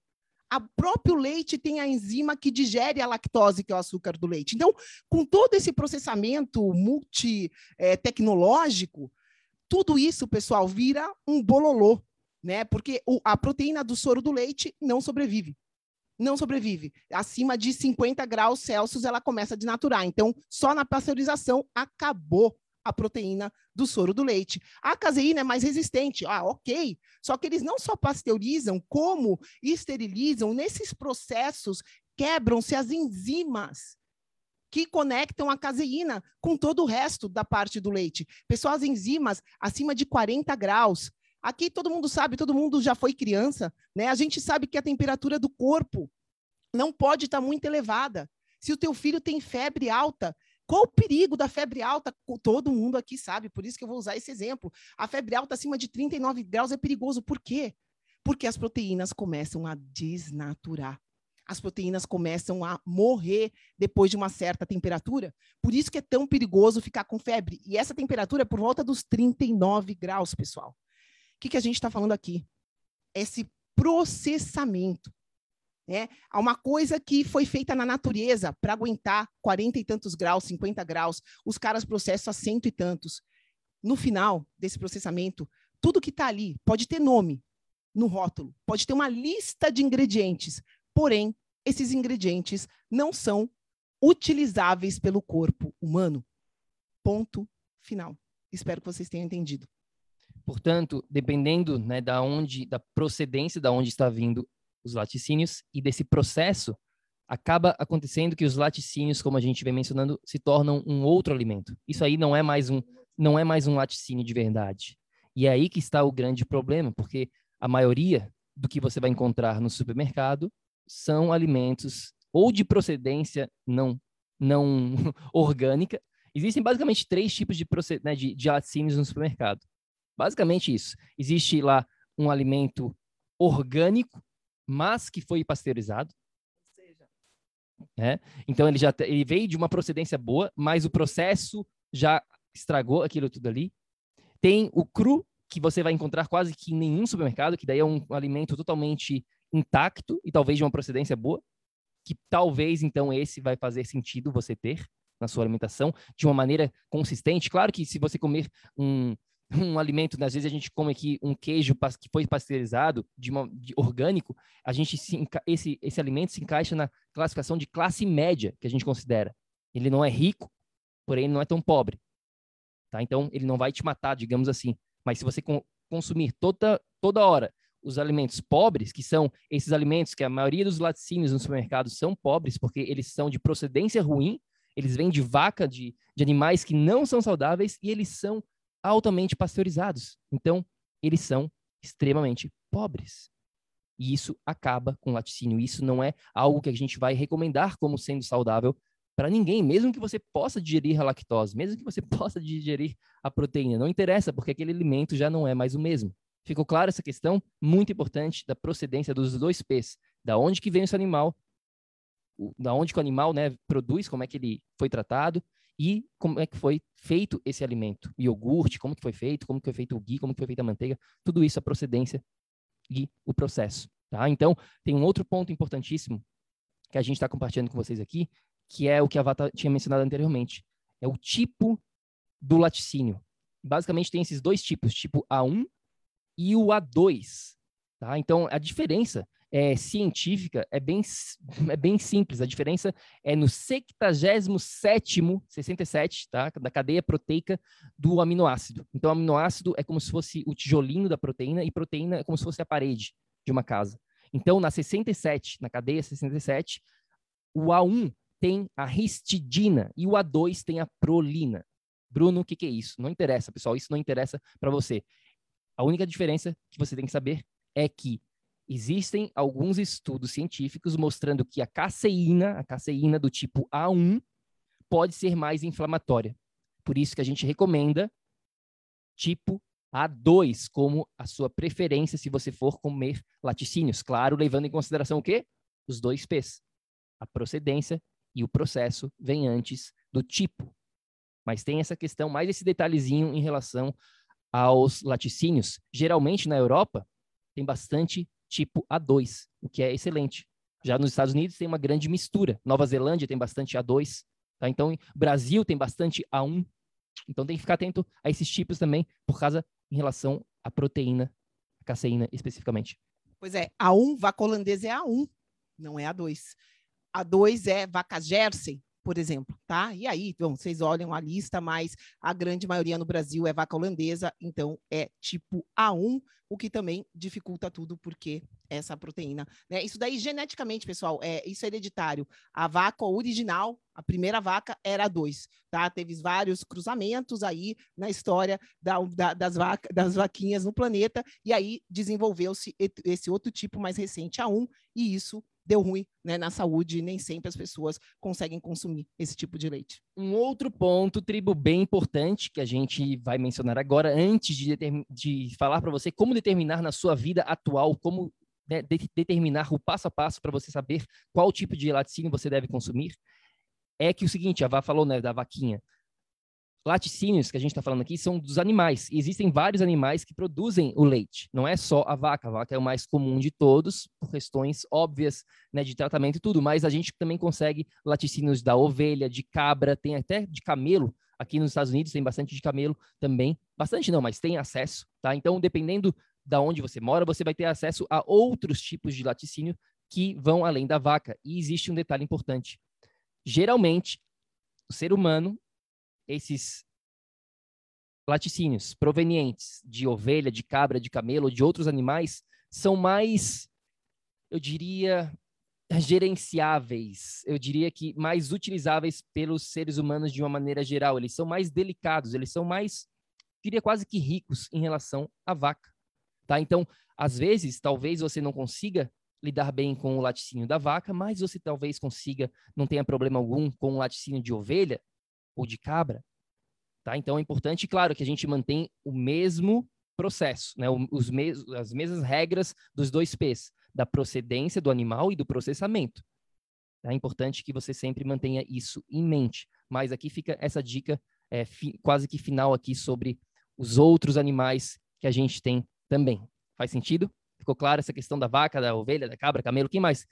O próprio leite tem a enzima que digere a lactose, que é o açúcar do leite. Então, com todo esse processamento multi-tecnológico, eh, tudo isso, pessoal, vira um bololô né? Porque o, a proteína do soro do leite não sobrevive. Não sobrevive. Acima de 50 graus Celsius ela começa a desnaturar. Então, só na pasteurização acabou a proteína do soro do leite. A caseína é mais resistente. Ah, ok. Só que eles não só pasteurizam, como esterilizam. Nesses processos, quebram-se as enzimas que conectam a caseína com todo o resto da parte do leite. Pessoal, as enzimas acima de 40 graus Aqui todo mundo sabe, todo mundo já foi criança, né? A gente sabe que a temperatura do corpo não pode estar muito elevada. Se o teu filho tem febre alta, qual o perigo da febre alta? Todo mundo aqui sabe, por isso que eu vou usar esse exemplo. A febre alta acima de 39 graus é perigoso. Por quê? Porque as proteínas começam a desnaturar. As proteínas começam a morrer depois de uma certa temperatura. Por isso que é tão perigoso ficar com febre. E essa temperatura é por volta dos 39 graus, pessoal. O que, que a gente está falando aqui? Esse processamento. Né? Há uma coisa que foi feita na natureza para aguentar 40 e tantos graus, 50 graus, os caras processam a cento e tantos. No final desse processamento, tudo que está ali pode ter nome no rótulo, pode ter uma lista de ingredientes, porém, esses ingredientes não são utilizáveis pelo corpo humano. Ponto final. Espero que vocês tenham entendido. Portanto, dependendo né, da onde, da procedência da onde está vindo os laticínios e desse processo, acaba acontecendo que os laticínios, como a gente vem mencionando, se tornam um outro alimento. Isso aí não é mais um, não é mais um laticínio de verdade. E é aí que está o grande problema, porque a maioria do que você vai encontrar no supermercado são alimentos ou de procedência não não orgânica. Existem basicamente três tipos de, né, de, de laticínios no supermercado. Basicamente isso. Existe lá um alimento orgânico, mas que foi pasteurizado. É? Então ele já ele veio de uma procedência boa, mas o processo já estragou aquilo tudo ali. Tem o cru, que você vai encontrar quase que em nenhum supermercado, que daí é um alimento totalmente intacto e talvez de uma procedência boa, que talvez então esse vai fazer sentido você ter na sua alimentação de uma maneira consistente. Claro que se você comer um, um alimento, né, às vezes a gente come aqui um queijo que foi pasteurizado, de, uma, de orgânico, a gente se, esse, esse alimento se encaixa na classificação de classe média que a gente considera. Ele não é rico, porém ele não é tão pobre. Tá? Então, ele não vai te matar, digamos assim. Mas se você consumir toda, toda hora os alimentos pobres, que são esses alimentos que a maioria dos laticínios no supermercado são pobres, porque eles são de procedência ruim, eles vêm de vaca, de, de animais que não são saudáveis e eles são altamente pasteurizados. Então, eles são extremamente pobres. E isso acaba com o laticínio. Isso não é algo que a gente vai recomendar como sendo saudável para ninguém, mesmo que você possa digerir a lactose, mesmo que você possa digerir a proteína. Não interessa, porque aquele alimento já não é mais o mesmo. Ficou clara essa questão? Muito importante da procedência dos dois P's. Da onde que vem esse animal, da onde que o animal né, produz, como é que ele foi tratado e como é que foi feito esse alimento. Iogurte, como que foi feito, como que foi feito o ghee, como que foi feita a manteiga, tudo isso, a procedência e o processo. Tá? Então, tem um outro ponto importantíssimo que a gente está compartilhando com vocês aqui, que é o que a Vata tinha mencionado anteriormente. É o tipo do laticínio. Basicamente, tem esses dois tipos, tipo A1 e o A2. Tá? Então, a diferença é, científica é bem, é bem simples. A diferença é no 67 67, tá? Da cadeia proteica do aminoácido. Então, aminoácido é como se fosse o tijolinho da proteína e proteína é como se fosse a parede de uma casa. Então, na 67, na cadeia 67, o A1 tem a histidina e o A2 tem a prolina. Bruno, o que, que é isso? Não interessa, pessoal, isso não interessa para você. A única diferença que você tem que saber é que existem alguns estudos científicos mostrando que a caseína, a caseína do tipo A1, pode ser mais inflamatória. Por isso que a gente recomenda tipo A2 como a sua preferência se você for comer laticínios. Claro, levando em consideração o quê? Os dois P's. A procedência e o processo vem antes do tipo. Mas tem essa questão, mais esse detalhezinho em relação aos laticínios. Geralmente na Europa tem bastante tipo A2, o que é excelente. Já nos Estados Unidos tem uma grande mistura. Nova Zelândia tem bastante A2, tá? Então, Brasil tem bastante A1. Então tem que ficar atento a esses tipos também, por causa em relação à proteína, a caseína especificamente. Pois é, A1, vaca holandesa é A1, não é A2. A2 é vaca Jersey, por exemplo, tá? E aí, bom, vocês olham a lista, mas a grande maioria no Brasil é vaca holandesa, então é tipo A1, o que também dificulta tudo, porque essa proteína, né? Isso daí geneticamente, pessoal, é isso é hereditário. A vaca original, a primeira vaca era a 2, tá? Teve vários cruzamentos aí na história da, da, das, vaca, das vaquinhas no planeta, e aí desenvolveu-se esse outro tipo mais recente, a 1, e isso deu ruim né, na saúde nem sempre as pessoas conseguem consumir esse tipo de leite. Um outro ponto, tribo, bem importante que a gente vai mencionar agora, antes de, de falar para você como determinar na sua vida atual, como né, de determinar o passo a passo para você saber qual tipo de laticínio você deve consumir, é que o seguinte, a Vá falou né, da vaquinha, laticínios que a gente está falando aqui são dos animais. E existem vários animais que produzem o leite. Não é só a vaca. A vaca é o mais comum de todos, por questões óbvias né, de tratamento e tudo. Mas a gente também consegue laticínios da ovelha, de cabra, tem até de camelo. Aqui nos Estados Unidos tem bastante de camelo também. Bastante não, mas tem acesso. Tá? Então, dependendo da onde você mora, você vai ter acesso a outros tipos de laticínio que vão além da vaca. E existe um detalhe importante. Geralmente, o ser humano esses laticínios provenientes de ovelha, de cabra, de camelo ou de outros animais são mais, eu diria, gerenciáveis, eu diria que mais utilizáveis pelos seres humanos de uma maneira geral. Eles são mais delicados, eles são mais diria quase que ricos em relação à vaca. Tá? Então, às vezes, talvez você não consiga lidar bem com o laticínio da vaca, mas você talvez consiga, não tenha problema algum com o laticínio de ovelha ou de cabra. Tá? Então é importante, claro, que a gente mantém o mesmo processo, né? Os mes as mesmas regras dos dois P's, da procedência do animal e do processamento. É importante que você sempre mantenha isso em mente. Mas aqui fica essa dica é, quase que final aqui sobre os outros animais que a gente tem também. Faz sentido? Ficou claro essa questão da vaca, da ovelha, da cabra, camelo? Quem mais?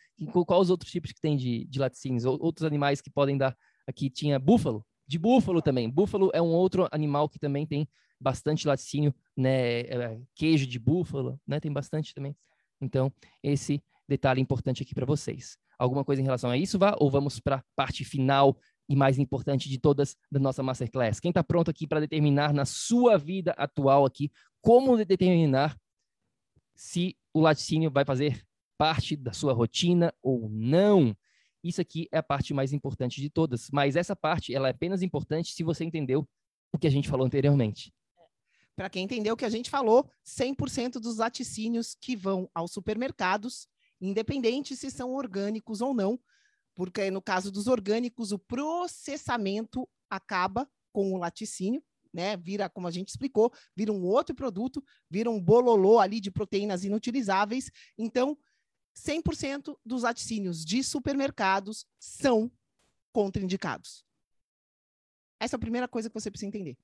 Quais os outros tipos que tem de, de laticínios? Outros animais que podem dar? Aqui tinha búfalo. De búfalo também. Búfalo é um outro animal que também tem bastante laticínio, né? É, queijo de búfalo, né? Tem bastante também. Então, esse detalhe importante aqui para vocês. Alguma coisa em relação a isso, vá? Ou vamos para a parte final e mais importante de todas da nossa Masterclass? Quem está pronto aqui para determinar na sua vida atual aqui como determinar se o laticínio vai fazer parte da sua rotina ou não. Isso aqui é a parte mais importante de todas, mas essa parte ela é apenas importante se você entendeu o que a gente falou anteriormente. Para quem entendeu o que a gente falou, 100% dos laticínios que vão aos supermercados, independente se são orgânicos ou não, porque no caso dos orgânicos, o processamento acaba com o laticínio, né? Vira, como a gente explicou, vira um outro produto, vira um bololô ali de proteínas inutilizáveis. Então, 100% dos laticínios de supermercados são contraindicados. Essa é a primeira coisa que você precisa entender.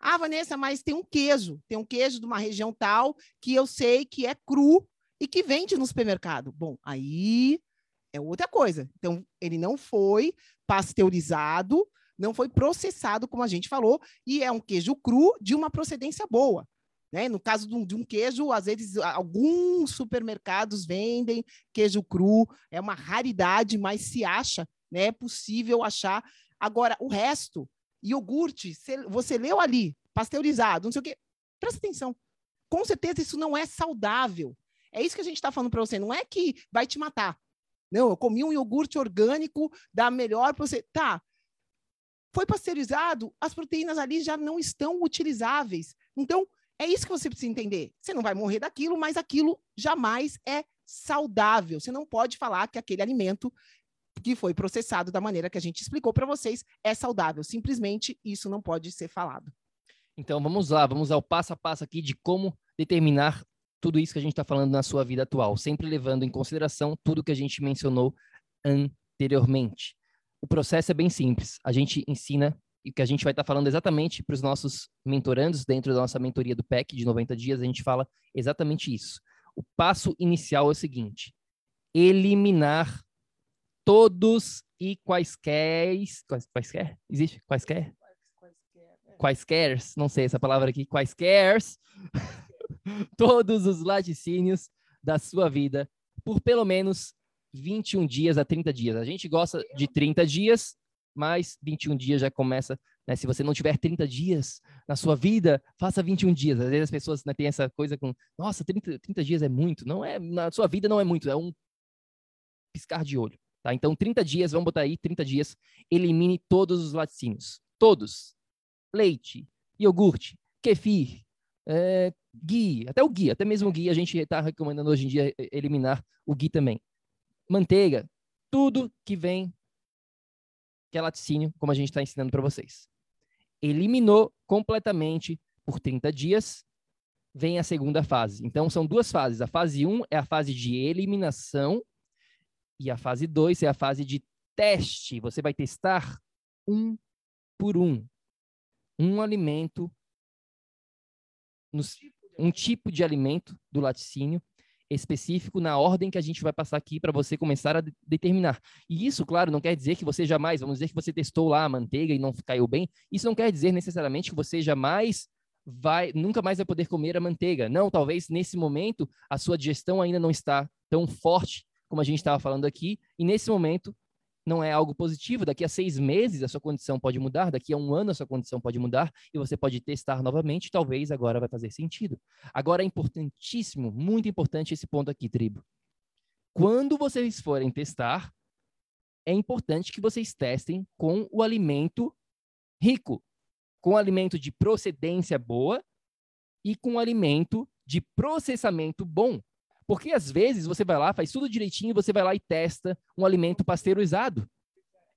Ah, Vanessa, mas tem um queijo, tem um queijo de uma região tal que eu sei que é cru e que vende no supermercado. Bom, aí é outra coisa. Então, ele não foi pasteurizado, não foi processado, como a gente falou, e é um queijo cru de uma procedência boa. Né? No caso de um, de um, queijo, às vezes alguns supermercados vendem queijo cru, é uma raridade, mas se acha, né? é possível achar. Agora, o resto, iogurte, você leu ali, pasteurizado, não sei o quê, presta atenção. Com certeza isso não é saudável. É isso que a gente está falando para você. Não é que vai te matar. Não, eu comi um iogurte orgânico da melhor para você. Tá, foi pasteurizado, as proteínas ali já não estão utilizáveis. Então, é isso que você precisa entender. Você não vai morrer daquilo, mas aquilo jamais é saudável. Você não pode falar que aquele alimento que foi processado da maneira que a gente explicou para vocês é saudável. Simplesmente isso não pode ser falado. Então vamos lá, vamos ao passo a passo aqui de como determinar tudo isso que a gente está falando na sua vida atual, sempre levando em consideração tudo que a gente mencionou anteriormente. O processo é bem simples. A gente ensina e que a gente vai estar tá falando exatamente para os nossos mentorandos dentro da nossa mentoria do PEC de 90 dias, a gente fala exatamente isso. O passo inicial é o seguinte: eliminar todos e quaisquer, quais, quaisquer, existe? Quaisquer? Quaisquer, não sei essa palavra aqui, quaisquer, todos os laticínios da sua vida por pelo menos 21 dias a 30 dias. A gente gosta de 30 dias, mas 21 dias já começa. Né? Se você não tiver 30 dias na sua vida, faça 21 dias. Às vezes as pessoas né, têm essa coisa com, nossa, 30, 30 dias é muito. Não é, na sua vida não é muito, é um piscar de olho. Tá? Então, 30 dias, vamos botar aí 30 dias, elimine todos os laticínios. Todos. Leite, iogurte, kefir, é, até o ghee, até mesmo o ghee, a gente está recomendando hoje em dia eliminar o ghee também manteiga, tudo que vem que é laticínio, como a gente está ensinando para vocês. Eliminou completamente por 30 dias, vem a segunda fase. Então, são duas fases. A fase 1 é a fase de eliminação e a fase 2 é a fase de teste. Você vai testar um por um. Um alimento, um tipo de alimento do laticínio específico na ordem que a gente vai passar aqui para você começar a de determinar. E isso, claro, não quer dizer que você jamais, vamos dizer que você testou lá a manteiga e não caiu bem, isso não quer dizer necessariamente que você jamais vai, nunca mais vai poder comer a manteiga. Não, talvez nesse momento a sua digestão ainda não está tão forte como a gente estava falando aqui, e nesse momento não é algo positivo. Daqui a seis meses a sua condição pode mudar, daqui a um ano a sua condição pode mudar e você pode testar novamente. Talvez agora vai fazer sentido. Agora é importantíssimo, muito importante esse ponto aqui, tribo. Quando vocês forem testar, é importante que vocês testem com o alimento rico. com alimento de procedência boa e com alimento de processamento bom. Porque às vezes você vai lá, faz tudo direitinho, você vai lá e testa um alimento pasteurizado.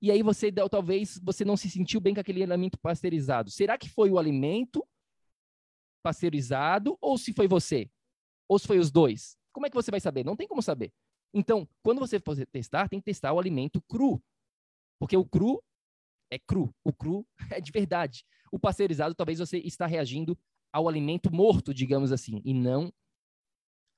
E aí você talvez você não se sentiu bem com aquele alimento pasteurizado. Será que foi o alimento pasteurizado ou se foi você? Ou se foi os dois? Como é que você vai saber? Não tem como saber. Então, quando você for testar, tem que testar o alimento cru. Porque o cru é cru. O cru é de verdade. O pasteurizado, talvez você está reagindo ao alimento morto, digamos assim, e não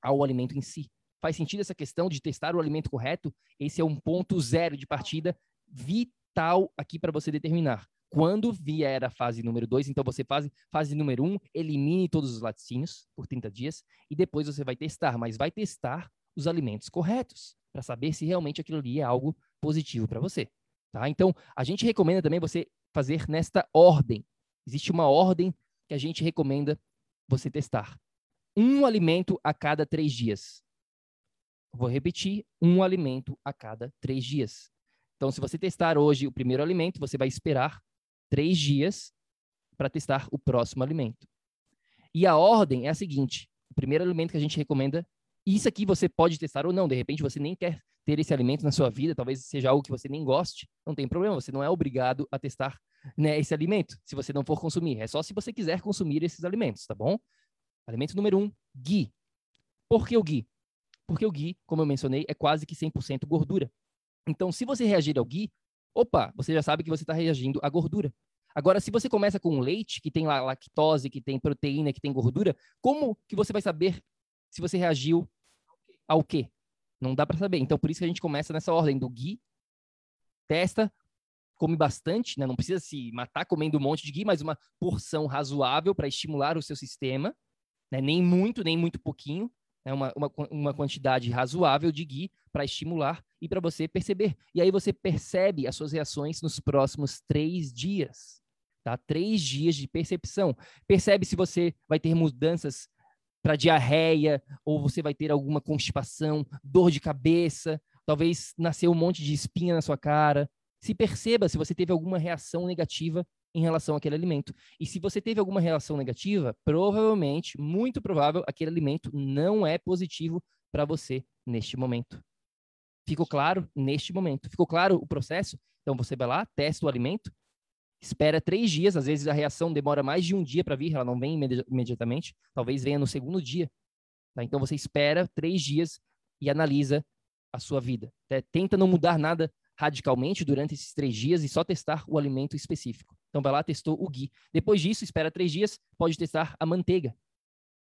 ao alimento em si. Faz sentido essa questão de testar o alimento correto? Esse é um ponto zero de partida vital aqui para você determinar. Quando vier a fase número 2, então você faz fase número 1, um, elimine todos os laticínios por 30 dias e depois você vai testar, mas vai testar os alimentos corretos para saber se realmente aquilo ali é algo positivo para você. Tá? Então, a gente recomenda também você fazer nesta ordem. Existe uma ordem que a gente recomenda você testar. Um alimento a cada três dias. Vou repetir: um alimento a cada três dias. Então, se você testar hoje o primeiro alimento, você vai esperar três dias para testar o próximo alimento. E a ordem é a seguinte: o primeiro alimento que a gente recomenda, isso aqui você pode testar ou não, de repente você nem quer ter esse alimento na sua vida, talvez seja algo que você nem goste, não tem problema, você não é obrigado a testar né, esse alimento, se você não for consumir. É só se você quiser consumir esses alimentos, tá bom? Alimento número um, ghee. Por que o ghee? Porque o ghee, como eu mencionei, é quase que 100% gordura. Então, se você reagir ao ghee, opa, você já sabe que você está reagindo à gordura. Agora, se você começa com leite, que tem lá lactose, que tem proteína, que tem gordura, como que você vai saber se você reagiu ao quê? Não dá para saber. Então, por isso que a gente começa nessa ordem do ghee, testa, come bastante, né? Não precisa se matar comendo um monte de ghee, mas uma porção razoável para estimular o seu sistema, né? Nem muito, nem muito pouquinho, né? uma, uma, uma quantidade razoável de ghee para estimular e para você perceber. E aí você percebe as suas reações nos próximos três dias. Tá? Três dias de percepção. Percebe se você vai ter mudanças para diarreia, ou você vai ter alguma constipação, dor de cabeça, talvez nasceu um monte de espinha na sua cara. Se perceba se você teve alguma reação negativa em relação àquele alimento. E se você teve alguma reação negativa, provavelmente, muito provável, aquele alimento não é positivo para você neste momento. Ficou claro neste momento? Ficou claro o processo? Então você vai lá, testa o alimento, espera três dias, às vezes a reação demora mais de um dia para vir, ela não vem imediatamente, talvez venha no segundo dia. Tá? Então você espera três dias e analisa a sua vida. Tá? Tenta não mudar nada radicalmente durante esses três dias e só testar o alimento específico. Então vai lá, testou o ghee. Depois disso, espera três dias, pode testar a manteiga.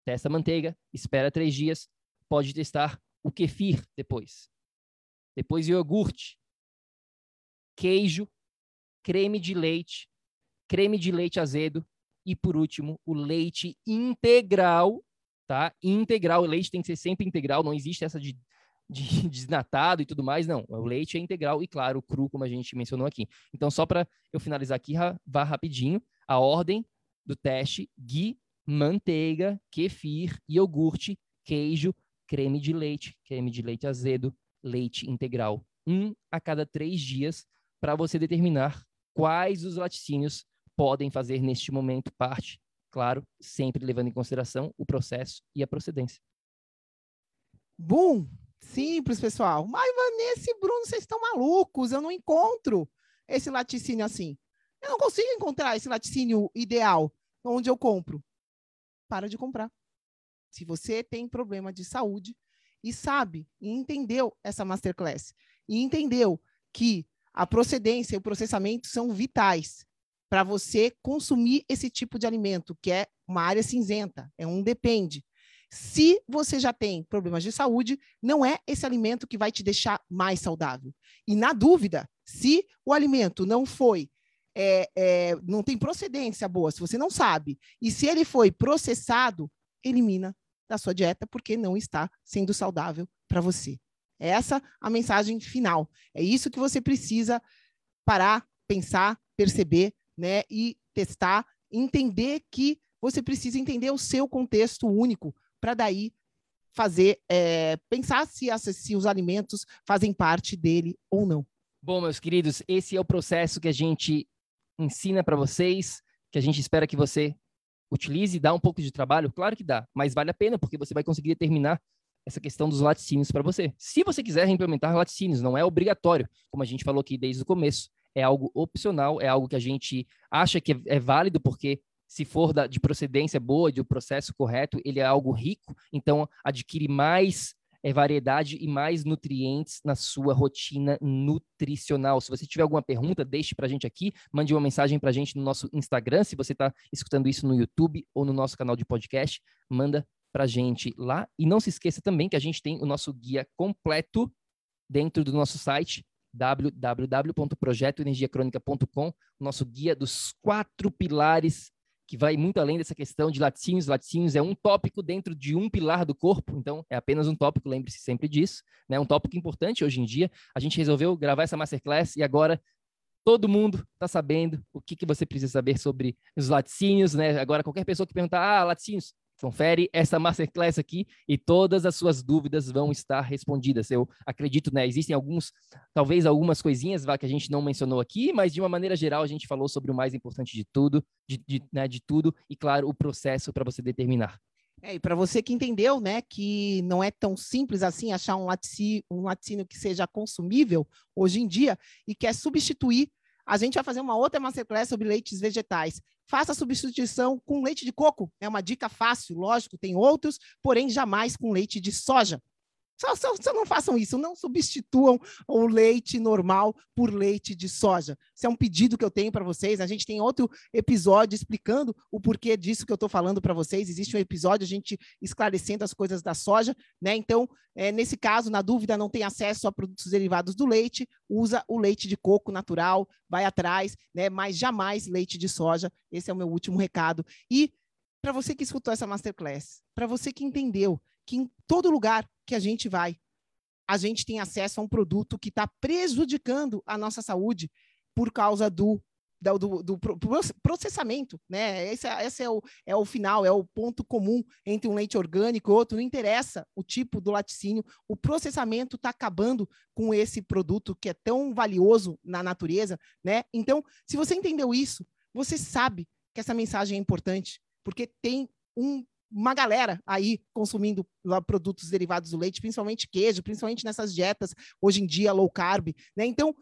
Testa a manteiga, espera três dias, pode testar o kefir depois. Depois iogurte, queijo creme de leite, creme de leite azedo e, por último, o leite integral, tá? Integral, o leite tem que ser sempre integral, não existe essa de, de desnatado e tudo mais, não. O leite é integral e, claro, cru, como a gente mencionou aqui. Então, só para eu finalizar aqui, vá rapidinho, a ordem do teste, ghee, manteiga, kefir, iogurte, queijo, creme de leite, creme de leite azedo, leite integral. Um a cada três dias para você determinar quais os laticínios podem fazer neste momento parte, claro, sempre levando em consideração o processo e a procedência. Bum! Simples, pessoal. Mas, Vanessa e Bruno, vocês estão malucos. Eu não encontro esse laticínio assim. Eu não consigo encontrar esse laticínio ideal onde eu compro. Para de comprar. Se você tem problema de saúde e sabe e entendeu essa masterclass e entendeu que a procedência e o processamento são vitais para você consumir esse tipo de alimento, que é uma área cinzenta, é um depende. Se você já tem problemas de saúde, não é esse alimento que vai te deixar mais saudável. E na dúvida, se o alimento não foi, é, é, não tem procedência boa, se você não sabe, e se ele foi processado, elimina da sua dieta, porque não está sendo saudável para você. Essa a mensagem final. É isso que você precisa parar, pensar, perceber, né, e testar, entender que você precisa entender o seu contexto único para daí fazer é, pensar se, se os alimentos fazem parte dele ou não. Bom, meus queridos, esse é o processo que a gente ensina para vocês que a gente espera que você utilize, dá um pouco de trabalho? Claro que dá, mas vale a pena, porque você vai conseguir determinar essa questão dos laticínios para você. Se você quiser implementar laticínios, não é obrigatório, como a gente falou aqui desde o começo. É algo opcional, é algo que a gente acha que é válido, porque se for da, de procedência boa, de um processo correto, ele é algo rico, então adquire mais é, variedade e mais nutrientes na sua rotina nutricional. Se você tiver alguma pergunta, deixe para a gente aqui, mande uma mensagem para a gente no nosso Instagram, se você está escutando isso no YouTube ou no nosso canal de podcast, manda para a gente lá. E não se esqueça também que a gente tem o nosso guia completo dentro do nosso site www.projetoenergiacronica.com, nosso guia dos quatro pilares que vai muito além dessa questão de laticínios. Laticínios é um tópico dentro de um pilar do corpo, então é apenas um tópico, lembre-se sempre disso, né? Um tópico importante hoje em dia. A gente resolveu gravar essa masterclass e agora todo mundo está sabendo o que, que você precisa saber sobre os laticínios, né? Agora qualquer pessoa que perguntar, ah, laticínios, Confere essa masterclass aqui e todas as suas dúvidas vão estar respondidas. Eu acredito, né? Existem alguns, talvez algumas coisinhas vá, que a gente não mencionou aqui, mas de uma maneira geral a gente falou sobre o mais importante de tudo, de, de, né, de tudo, e claro, o processo para você determinar. É, e para você que entendeu, né, que não é tão simples assim achar um laticínio, um laticínio que seja consumível hoje em dia e quer substituir a gente vai fazer uma outra masterclass sobre leites vegetais. Faça a substituição com leite de coco. É uma dica fácil, lógico, tem outros, porém jamais com leite de soja. Só, só, só, não façam isso, não substituam o leite normal por leite de soja. Isso é um pedido que eu tenho para vocês. A gente tem outro episódio explicando o porquê disso que eu estou falando para vocês. Existe um episódio a gente esclarecendo as coisas da soja, né? Então, é, nesse caso, na dúvida, não tem acesso a produtos derivados do leite, usa o leite de coco natural, vai atrás, né? Mas jamais leite de soja. Esse é o meu último recado. E para você que escutou essa masterclass, para você que entendeu que em todo lugar que a gente vai, a gente tem acesso a um produto que está prejudicando a nossa saúde por causa do, do, do processamento, né? Esse, é, esse é, o, é o final, é o ponto comum entre um leite orgânico e outro. Não interessa o tipo do laticínio, o processamento está acabando com esse produto que é tão valioso na natureza, né? Então, se você entendeu isso, você sabe que essa mensagem é importante, porque tem um uma galera aí consumindo produtos derivados do leite, principalmente queijo, principalmente nessas dietas hoje em dia low carb, né? Então,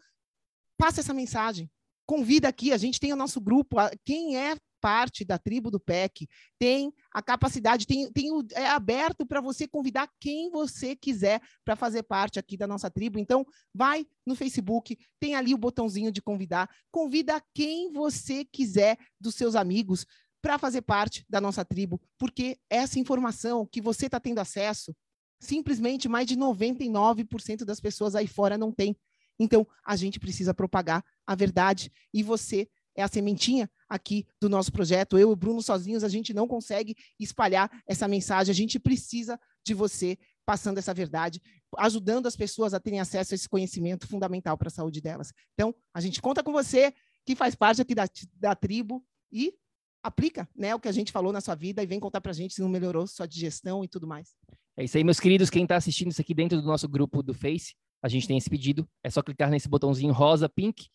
passa essa mensagem. Convida aqui, a gente tem o nosso grupo, quem é parte da tribo do PEC tem a capacidade, tem, tem o, é aberto para você convidar quem você quiser para fazer parte aqui da nossa tribo. Então, vai no Facebook, tem ali o botãozinho de convidar, convida quem você quiser dos seus amigos, para fazer parte da nossa tribo, porque essa informação que você está tendo acesso, simplesmente mais de 99% das pessoas aí fora não tem. Então, a gente precisa propagar a verdade e você é a sementinha aqui do nosso projeto. Eu e o Bruno sozinhos, a gente não consegue espalhar essa mensagem. A gente precisa de você passando essa verdade, ajudando as pessoas a terem acesso a esse conhecimento fundamental para a saúde delas. Então, a gente conta com você, que faz parte aqui da, da tribo, e aplica né, o que a gente falou na sua vida e vem contar para a gente se não melhorou sua digestão e tudo mais. É isso aí, meus queridos. Quem está assistindo isso aqui dentro do nosso grupo do Face, a gente tem esse pedido. É só clicar nesse botãozinho rosa, pink,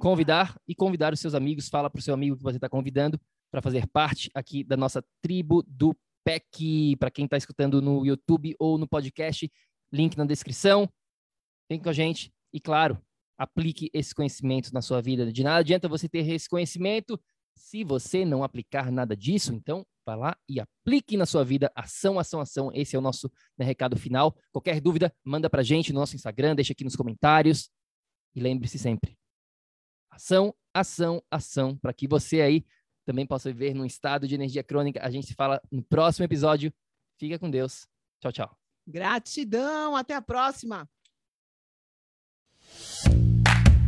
convidar e convidar os seus amigos. Fala para o seu amigo que você está convidando para fazer parte aqui da nossa tribo do PEC. Para quem está escutando no YouTube ou no podcast, link na descrição. Vem com a gente e, claro, aplique esse conhecimento na sua vida. De nada adianta você ter esse conhecimento se você não aplicar nada disso, então vá lá e aplique na sua vida ação, ação, ação. Esse é o nosso né, recado final. Qualquer dúvida, manda para gente no nosso Instagram, deixa aqui nos comentários. E lembre-se sempre: ação, ação, ação, para que você aí também possa viver num estado de energia crônica. A gente se fala no próximo episódio. Fica com Deus. Tchau, tchau. Gratidão. Até a próxima.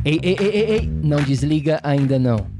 Ei, ei, ei, ei, ei. Não desliga ainda não